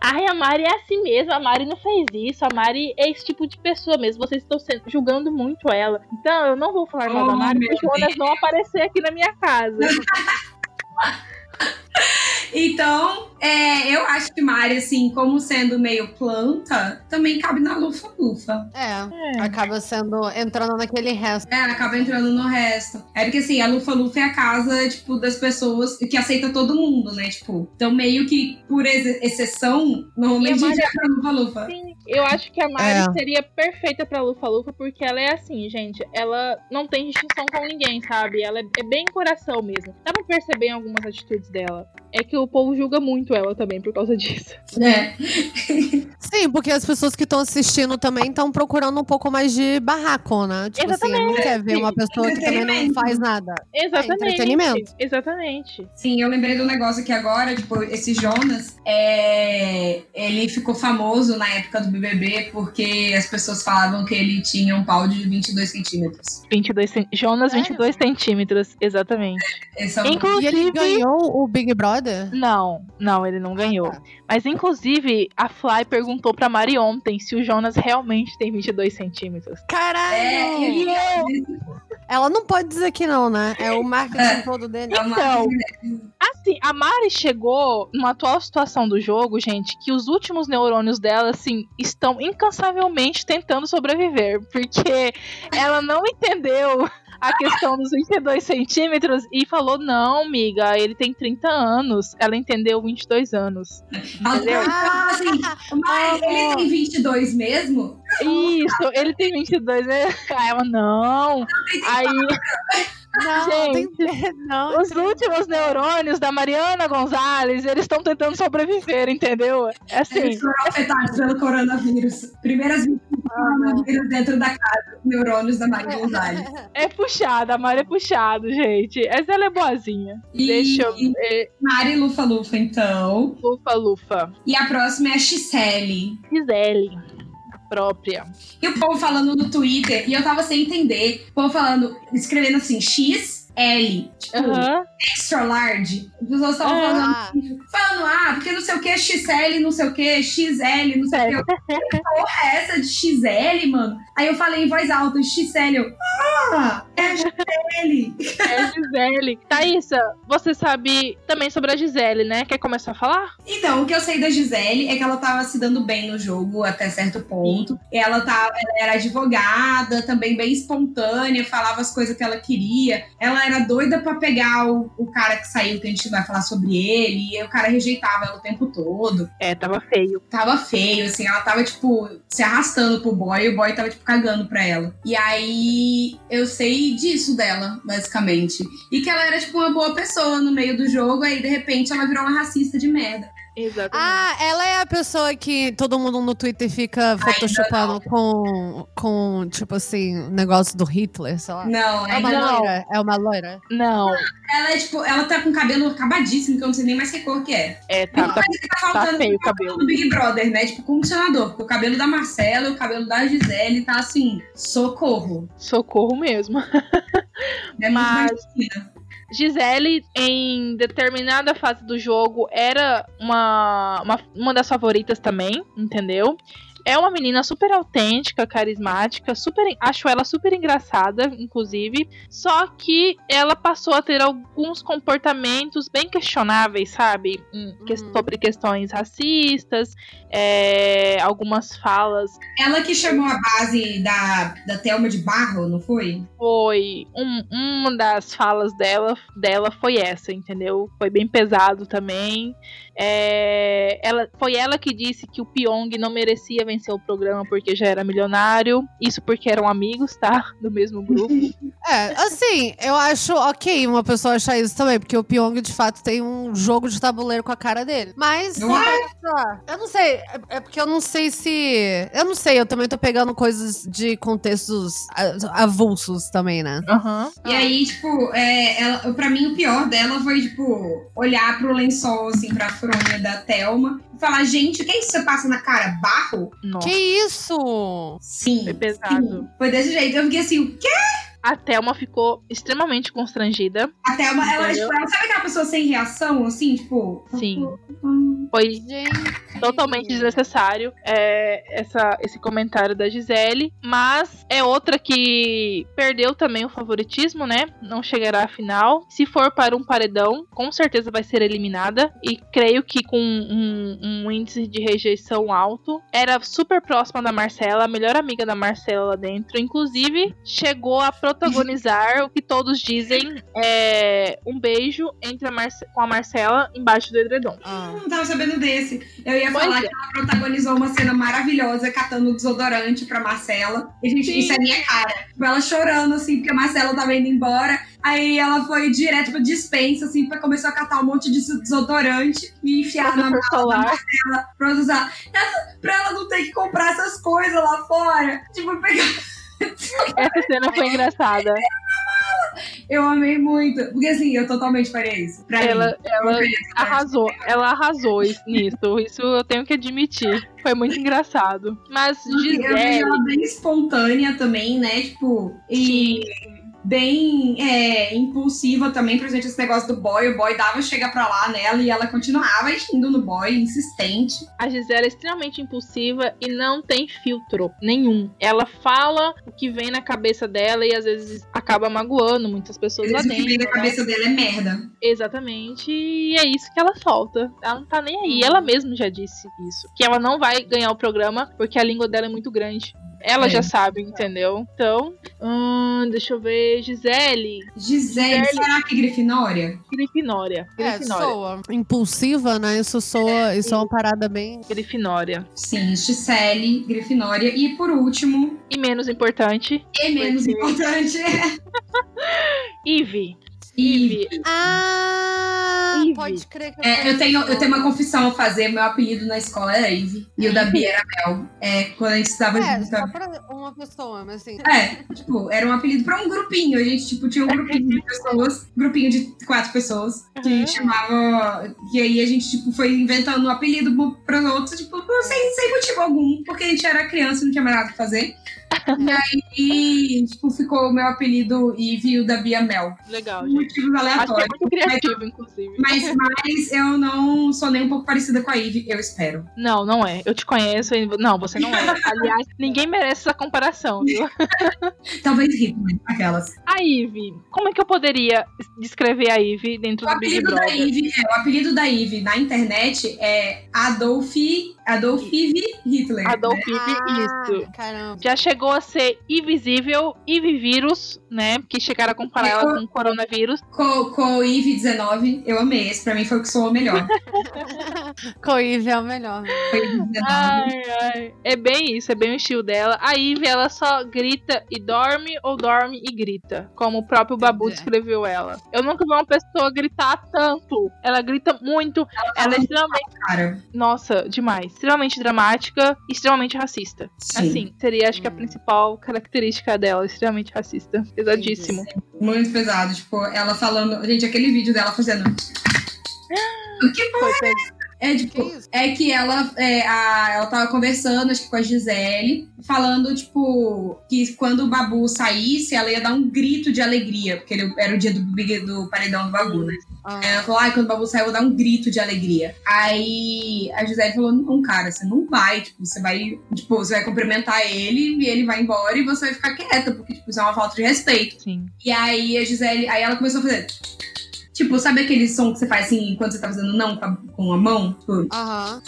Ai, a Mari é assim mesmo, a Mari não fez isso, a Mari é esse tipo de pessoa mesmo, vocês estão sendo- julgando muito ela. Então, eu não vou falar mal da Oh, Mari, meu porque o Jonas não aparecer aqui na minha casa. Então, é, eu acho que Mari, assim, como sendo meio planta, também cabe na lufa-lufa. É, acaba sendo. entrando naquele resto. É, acaba entrando no resto. É porque, assim, a lufa-lufa é a casa, tipo, das pessoas que aceita todo mundo, né? Tipo, então meio que, por ex- exceção, normalmente E a a gente vai pra lufa-lufa. Sim, eu acho que a Mari É. seria perfeita pra Lufa Lufa, porque ela é assim, gente. Ela não tem distinção com ninguém, sabe? Ela é, é bem coração mesmo. Dá pra perceber em algumas atitudes dela. É que o povo julga muito ela também por causa disso. É. Sim, porque as pessoas que estão assistindo também estão procurando um pouco mais de barraco, né? Tipo assim, não quer ver uma pessoa que também não faz nada. Exatamente. entretenimento. Exatamente. Sim, eu lembrei do negócio aqui agora, tipo, esse Jonas, é, ele ficou famoso na época do BBB porque as pessoas falavam que ele tinha um pau de 22 centímetros. 22 cen- Jonas, Sério? 22 centímetros, exatamente. Esse é o... E Inclusive. ele ganhou o Big Brother? Não, não, ele não ganhou. tá. Mas, inclusive, a Fly perguntou pra Mari ontem se o Jonas realmente tem 22 centímetros. Caralho! É, Ela não pode dizer que não, né? É o marketing É. todo dele. é. Então, Assim, a Mari chegou numa atual situação do jogo, gente, que os últimos neurônios dela, assim, estão incansavelmente tentando sobreviver. Porque ela não entendeu a questão dos 22 centímetros e falou: não, amiga, ele tem 30 anos. Ela entendeu 22 anos. Entendeu? Ah, mas ele é. tem 22 mesmo? Isso, ele tem 22. Né? Aí ela, não. Aí. Não, Gente, tem... não, os então. últimos neurônios da Mariana Gonzalez, eles estão tentando sobreviver, entendeu? É assim. Eles foram afetados pelo coronavírus. Primeiras 20 ah, dentro da casa, neurônios da Maria Gonzalez. É, é puxada, a Mari é puxado, gente. Essa ela é boazinha. E... Deixa eu ver. Mari Lufa Lufa, então. Lufa Lufa. E a próxima é a Gisele. a própria. E o povo falando no Twitter, e eu tava sem entender, o povo falando, escrevendo assim, X L. Tipo, Aham. extra large. As pessoas estavam Ah. falando, falando, ah, porque não sei o que, XL, não sei o que, XL, não sei o que. Que porra é essa de XL, mano? Aí eu falei em voz alta, XL, eu, ah, é XL. É a Gisele. Thaísa, você sabe também sobre a Gisele, né? Quer começar a falar? Então, o que eu sei da Gisele é que ela tava se dando bem no jogo até certo ponto. Ela, tava, ela era advogada, também bem espontânea, falava as coisas que ela queria. Ela era doida pra pegar o, o cara que saiu, que a gente vai falar sobre ele, e o cara rejeitava ela o tempo todo. É, tava feio. Tava feio, assim, ela tava, tipo, se arrastando pro boy, e o boy tava, tipo, cagando pra ela. E aí, eu sei disso dela, basicamente. E que ela era, tipo, uma boa pessoa no meio do jogo, aí, de repente, ela virou uma racista de merda. Exatamente. Ah, ela é a pessoa que todo mundo no Twitter fica photoshopando com, com, tipo assim, o negócio do Hitler, sei lá. Não, É uma ainda não. loira? É uma loira? Não, Ela é, tipo, ela tá com o cabelo acabadíssimo, que eu não sei nem mais que cor que é. é, tá, tá, tá tá faltando feio o cabelo. do Big Brother, né? Tipo, condicionador. Porque o cabelo da Marcela e o cabelo da Gisele tá assim, socorro. Socorro mesmo. É Mas- muito mais Gisele, em determinada fase do jogo, era uma, uma, uma das favoritas também, entendeu? É uma menina super autêntica, carismática, super, acho ela super engraçada, inclusive. Só que ela passou a ter alguns comportamentos bem questionáveis, sabe? Que- Uhum. Sobre questões racistas, é, algumas falas Ela que chamou a base da, da Thelma de Barro, não foi? foi um- uma das falas dela, dela foi essa, entendeu? Foi bem pesado também. É, ela, foi ela que disse que o Pyong não merecia vencer o programa porque já era milionário. Isso porque eram amigos, tá? Do mesmo grupo. É, assim, eu acho ok uma pessoa achar isso também, porque o Pyong de fato tem um jogo de tabuleiro com a cara dele. Mas, Não é? eu não sei, é, é porque eu não sei se. Eu não sei, eu também tô pegando coisas de contextos a- avulsos também, né? Aham. E aí, tipo, é, ela, pra mim o pior dela foi, tipo, olhar pro lençol, assim, pra fronha da Thelma e falar, gente, o que é isso que você passa na cara? Barro? Nossa, Que isso? Sim. foi pesado. sim. Foi desse jeito. Eu fiquei assim, o quê? A Thelma ficou extremamente constrangida. A Thelma, ela, Entendeu? tipo, ela sabe aquela pessoa sem reação, assim, tipo. Sim. hum, Foi Gente. totalmente desnecessário é, essa, esse comentário da Gisele, mas é outra que perdeu também o favoritismo, né? Não chegará à final. Se for para um paredão, com certeza vai ser eliminada. E creio que com um, um índice de rejeição alto. Era super próxima da Marcela, a melhor amiga da Marcela lá dentro. Inclusive, chegou a protagonizar o que todos dizem é um beijo entre a Marce com a Marcela embaixo do edredom. Ah. Não tava sabendo desse. Eu ia Pois falar é. que ela protagonizou uma cena maravilhosa catando desodorante pra Marcela. E, gente, Sim. isso é minha cara. Tipo, ela chorando, assim, porque a Marcela tava indo embora. Aí ela foi direto pra dispensa, assim, pra começar a catar um monte de desodorante e enfiar na mala solar. dela pra usar. Pra ela não ter que comprar essas coisas lá fora. Tipo, pegar. Essa cena foi engraçada. Eu amei muito. Porque assim, eu totalmente faria isso. Pra Ela, mim. ela arrasou, ela arrasou is- nisso. Isso eu tenho que admitir. Foi muito engraçado. Mas Eu vejo Gisele, ela bem espontânea também, né? Tipo, e bem é, impulsiva também, por exemplo, esse negócio do boy. O boy dava chega pra lá nela e ela continuava indo no boy, insistente. a Gisele é extremamente impulsiva e não tem filtro nenhum. Ela fala o que vem na cabeça dela e às vezes acaba magoando muitas pessoas lá vezes o que vem dentro. na né? cabeça dela é merda. Exatamente. E é isso que ela solta. Ela não tá nem aí. Ela mesma já disse isso. Que ela não vai ganhar o programa porque a língua dela é muito grande. Ela É. já sabe, entendeu? Então, hum, deixa eu ver. Gisele. Gisele, Gisele. será que Grifinória? Grifinória. É, Grifinória. soa. Impulsiva, né? Isso soa. Isso é uma parada bem. Grifinória. Sim, Gisele, Grifinória. E por último, E menos importante, e menos Porque- importante. Eve. Eve. Ah! Ivy. Pode crer que É, eu, tenho, eu tenho uma confissão a fazer. Meu apelido na escola era Eve. E o da Bia era Mel. É, quando a gente estava É, junto. só pra uma pessoa, mas assim. É, tipo, era um apelido pra um grupinho. A gente, tipo, tinha um grupinho de pessoas, grupinho de quatro pessoas, que a gente chamava. E aí a gente, tipo, foi inventando um apelido para outros, tipo, sem, sem motivo algum, porque a gente era criança e não tinha mais nada pra fazer. E aí, tipo, ficou o meu apelido Eve e o da Bia Mel. Legal, gente. motivos Acho que é aleatórios. muito criativo, inclusive. Mas, mas eu não sou nem um pouco parecida com a Eve, eu espero. Não, não é. Eu te conheço. e- Não, você não é. Aliás, ninguém merece essa comparação, viu? Talvez Hitler, aquelas. A Eve. Como é que eu poderia descrever a Eve dentro O do Big apelido da Brother? Eve, é, o apelido da Eve na internet é Adolf, Adolf Eve Hitler. Adolf né? Eve, Ah, isso. Caramba. Já chegou a ser invisível, Eve vírus, né? Que chegaram a comparar ela com o coronavírus. Co, co Eve 19, eu amei. Esse pra mim foi o que soou melhor. Coive é o melhor. Eve 19. Ai, ai. É bem isso, é bem o estilo dela. A Eve, ela só grita e dorme ou dorme e grita. Como o próprio Babu É. descreveu ela. Eu nunca vi uma pessoa gritar tanto. Ela grita muito. Ela é extremamente. Cara, Nossa, demais. Extremamente dramática e extremamente racista. sim. Assim, seria acho que a Hum. principal característica dela, extremamente racista. Pesadíssimo. Muito pesado. Tipo, ela falando. Gente, aquele vídeo dela fazendo. O que Foi pe- É, Que tipo, isso? é que ela, é, a, ela tava conversando, acho que com a Gisele, falando, tipo, que quando o Babu saísse, ela ia dar um grito de alegria, porque ele, era o dia do, do paredão do Babu, né? Ah, ela falou, ai, quando o Babu sair, eu vou dar um grito de alegria. Aí a Gisele falou, não, cara, você não vai, tipo, você vai, tipo, você vai cumprimentar ele e ele vai embora e você vai ficar quieta, porque, tipo, isso é uma falta de respeito. Sim. E aí a Gisele, aí ela começou a fazer. Tipo, sabe aquele som que você faz assim quando você tá fazendo não com a, com a mão? Tipo, Aham.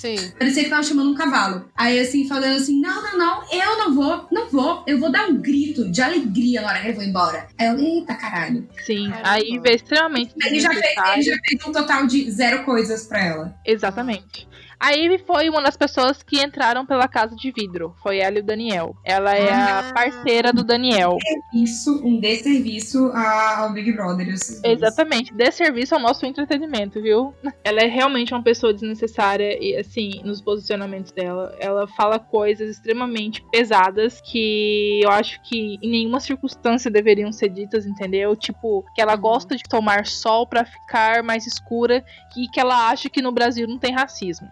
Sim. parecia que tava chamando um cavalo. Aí assim, falando assim: não, não, não, eu não vou, não vou, eu vou dar um grito de alegria na hora que ele for embora. Aí eu, eita caralho. Sim. Caramba. A Eve é extremamente Ele já, fez, ele já fez um total de zero coisas pra ela. Exatamente. A Ivy foi uma das pessoas que entraram pela casa de vidro. Foi ela e o Daniel. Ela é a Ah. parceira do Daniel. Isso, um desserviço a- ao Big Brother. Exatamente. Dê serviço ao nosso entretenimento, viu? Ela é realmente uma pessoa desnecessária e, assim, nos posicionamentos dela. Ela fala coisas extremamente pesadas que eu acho que em nenhuma circunstância deveriam ser ditas, entendeu? Tipo, que ela Uhum. gosta de tomar sol pra ficar mais escura e que ela acha que no Brasil não tem racismo.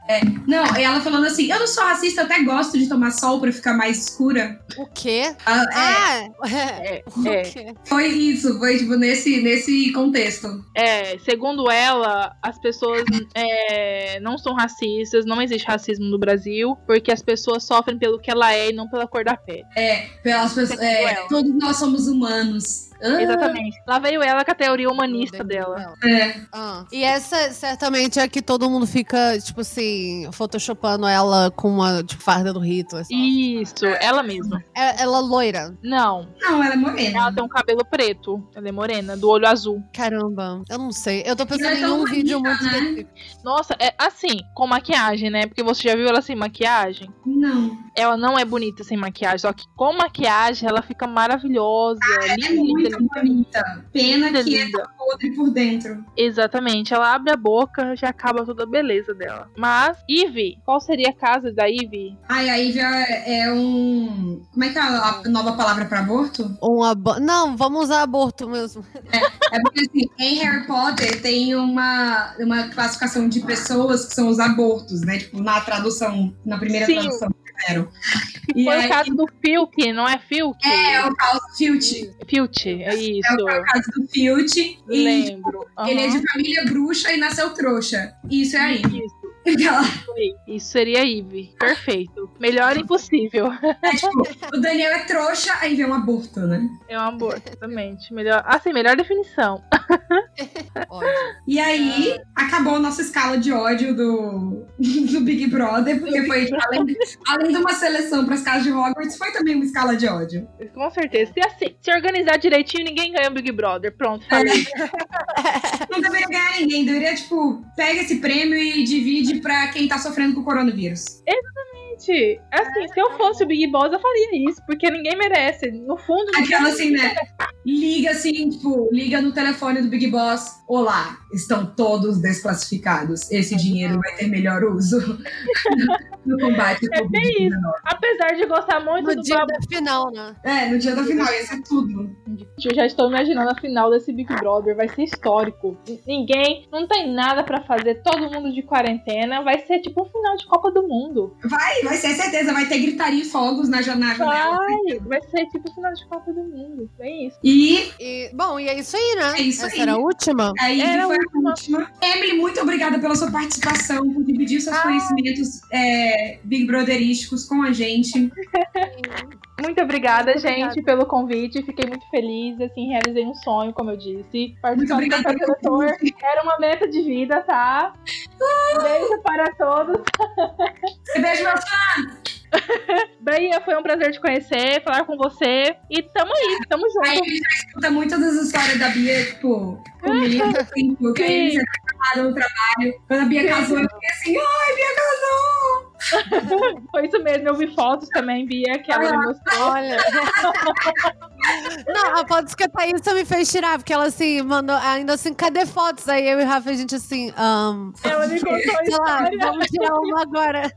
Não, e ela falando assim: eu não sou racista, eu até gosto de tomar sol pra ficar mais escura. O quê? Ah, Ah! É, o é. quê? Foi isso, foi tipo nesse, nesse contexto. É, segundo ela, as pessoas é, não são racistas, não existe racismo no Brasil, porque as pessoas sofrem pelo que ela é e não pela cor da pele. É, pelas pessoas. é, todos nós somos humanos. Ah, Exatamente. Lá veio ela com a teoria humanista dela. É, Ah. E essa certamente é que todo mundo fica, tipo assim, photoshopando ela com uma tipo, farda do rito. assim. Isso, ela mesma. É- Ela loira. Não, não, ela é morena. ela tem um cabelo preto. Ela é morena, do olho azul. Caramba, eu não sei. Eu tô pensando é em um vídeo muito né? específico. Nossa, é assim, com maquiagem, né? Porque você já viu ela sem maquiagem? Não. Ela não é bonita sem maquiagem, só que com maquiagem ela fica maravilhosa. É linda, linda, muito linda, bonita. Pena linda, que é podre por dentro. Exatamente, ela abre a boca, já acaba toda a beleza dela. Mas, Ivy, qual seria a casa da Ivy? Ai, a Ivy é, é um. Como é que é a a nova palavra pra aborto? Um abo... Não, vamos usar aborto mesmo. É porque assim, em Harry Potter tem uma, uma classificação de pessoas que são os abortos, né? Tipo, na tradução, na primeira Sim. tradução E Foi aí, o caso do Filk, não é Filk? é, é o caso do Filch. Filch, é É isso. o caso do Filch. E Lembro. ele é de família bruxa e nasceu trouxa. Isso é a Ivy. Isso. Isso seria Ivy. Perfeito. Melhor impossível. É, tipo, o Daniel é trouxa, aí vem um aborto, né? É um amor, exatamente. Melhor, assim, melhor definição. Ódio. E aí, acabou a nossa escala de ódio do, do Big Brother, porque foi, além, além de uma seleção para as casas de Hogwarts, foi também uma escala de ódio. Com certeza. Se, assim, se organizar direitinho, ninguém ganha o Big Brother. Pronto, falei. Não deveria ganhar ninguém, deveria, tipo, pega esse prêmio e divide pra quem tá sofrendo com o coronavírus. Gente, assim, se eu fosse o Big Boss, eu faria isso, porque ninguém merece. No fundo, Aquela assim, né? Liga assim, tipo, liga no telefone do Big Boss. Olá, estão todos desclassificados. Esse dinheiro vai ter melhor uso no combate É bem Covid-19. Apesar de gostar muito No do dia Babu, da final, né? É, no dia da final, ia ser tudo. Eu já estou imaginando a final desse Big Brother. Vai ser histórico. Ninguém, não tem nada pra fazer. Todo mundo de quarentena. Vai ser tipo um final de Copa do Mundo. Vai, vai ser certeza. Vai ter gritaria e fogos na jornada. Vai, vai ser tipo um final de Copa do Mundo. É isso. E, E, bom, e é isso aí, né? É isso Essa aí. era a última? aí Era foi a a última. Emily, muito obrigada pela sua participação, por dividir seus conhecimentos é, Big Brotherísticos com a gente. Muito obrigada, Muito gente, obrigada. pelo convite. Fiquei muito feliz, assim, realizei um sonho, como eu disse. Muito Participar do obrigada pelo Seletor era uma meta de vida, tá? Um beijo para todos. Beijo, meu fã! Bahia, foi um prazer te conhecer, falar com você. E tamo aí, tamo Aí junto. a gente já escuta muitas das histórias da Bia, tipo, comigo, assim, porque aí Sim. você tá casada no trabalho. Quando a Bia casou, eu fiquei assim, ai, Bia casou! Foi isso mesmo, eu vi fotos também, Bia, que ela me mostrou. Olha. Não, a foto que a Thaísa me fez tirar, porque ela assim, mandou ainda assim, cadê fotos? Aí eu e o Rafa, a gente assim, um, Ela me contou a sei lá, história. vamos tirar uma agora.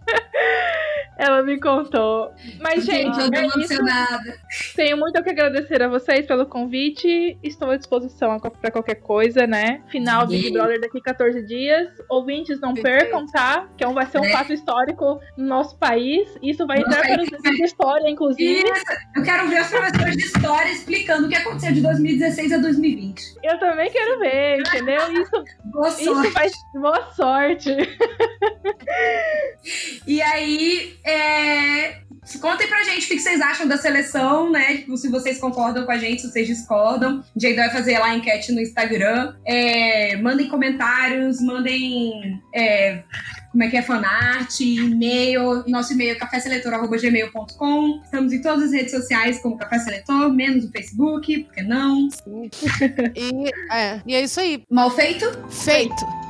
Ela me contou. Mas, gente, eu tô é isso. emocionada. Tenho muito a que agradecer a vocês pelo convite. Estou à disposição para qualquer coisa, né? Final Big. Brother daqui 14 dias. Ouvintes, não Perfeito. percam, tá? Que vai ser um Né? fato histórico no nosso país. Isso vai entrar para os livros de história, inclusive. Isso, eu quero ver os professores de história explicando o que aconteceu de 2016 a 2020. Eu também quero ver, entendeu? Isso, Boa isso sorte. vai. Boa sorte. E aí, é... contem pra gente o que vocês acham da seleção, né? Tipo, se vocês concordam com a gente, se vocês discordam. A gente vai fazer lá a enquete no Instagram. É, Mandem comentários, mandem. é, Como é que é fanart, e-mail, nosso e-mail é caféseletor.gmail.com. Estamos em todas as redes sociais como Café Seletor, menos o Facebook, porque não? E é, e é isso aí. Mal feito? Feito.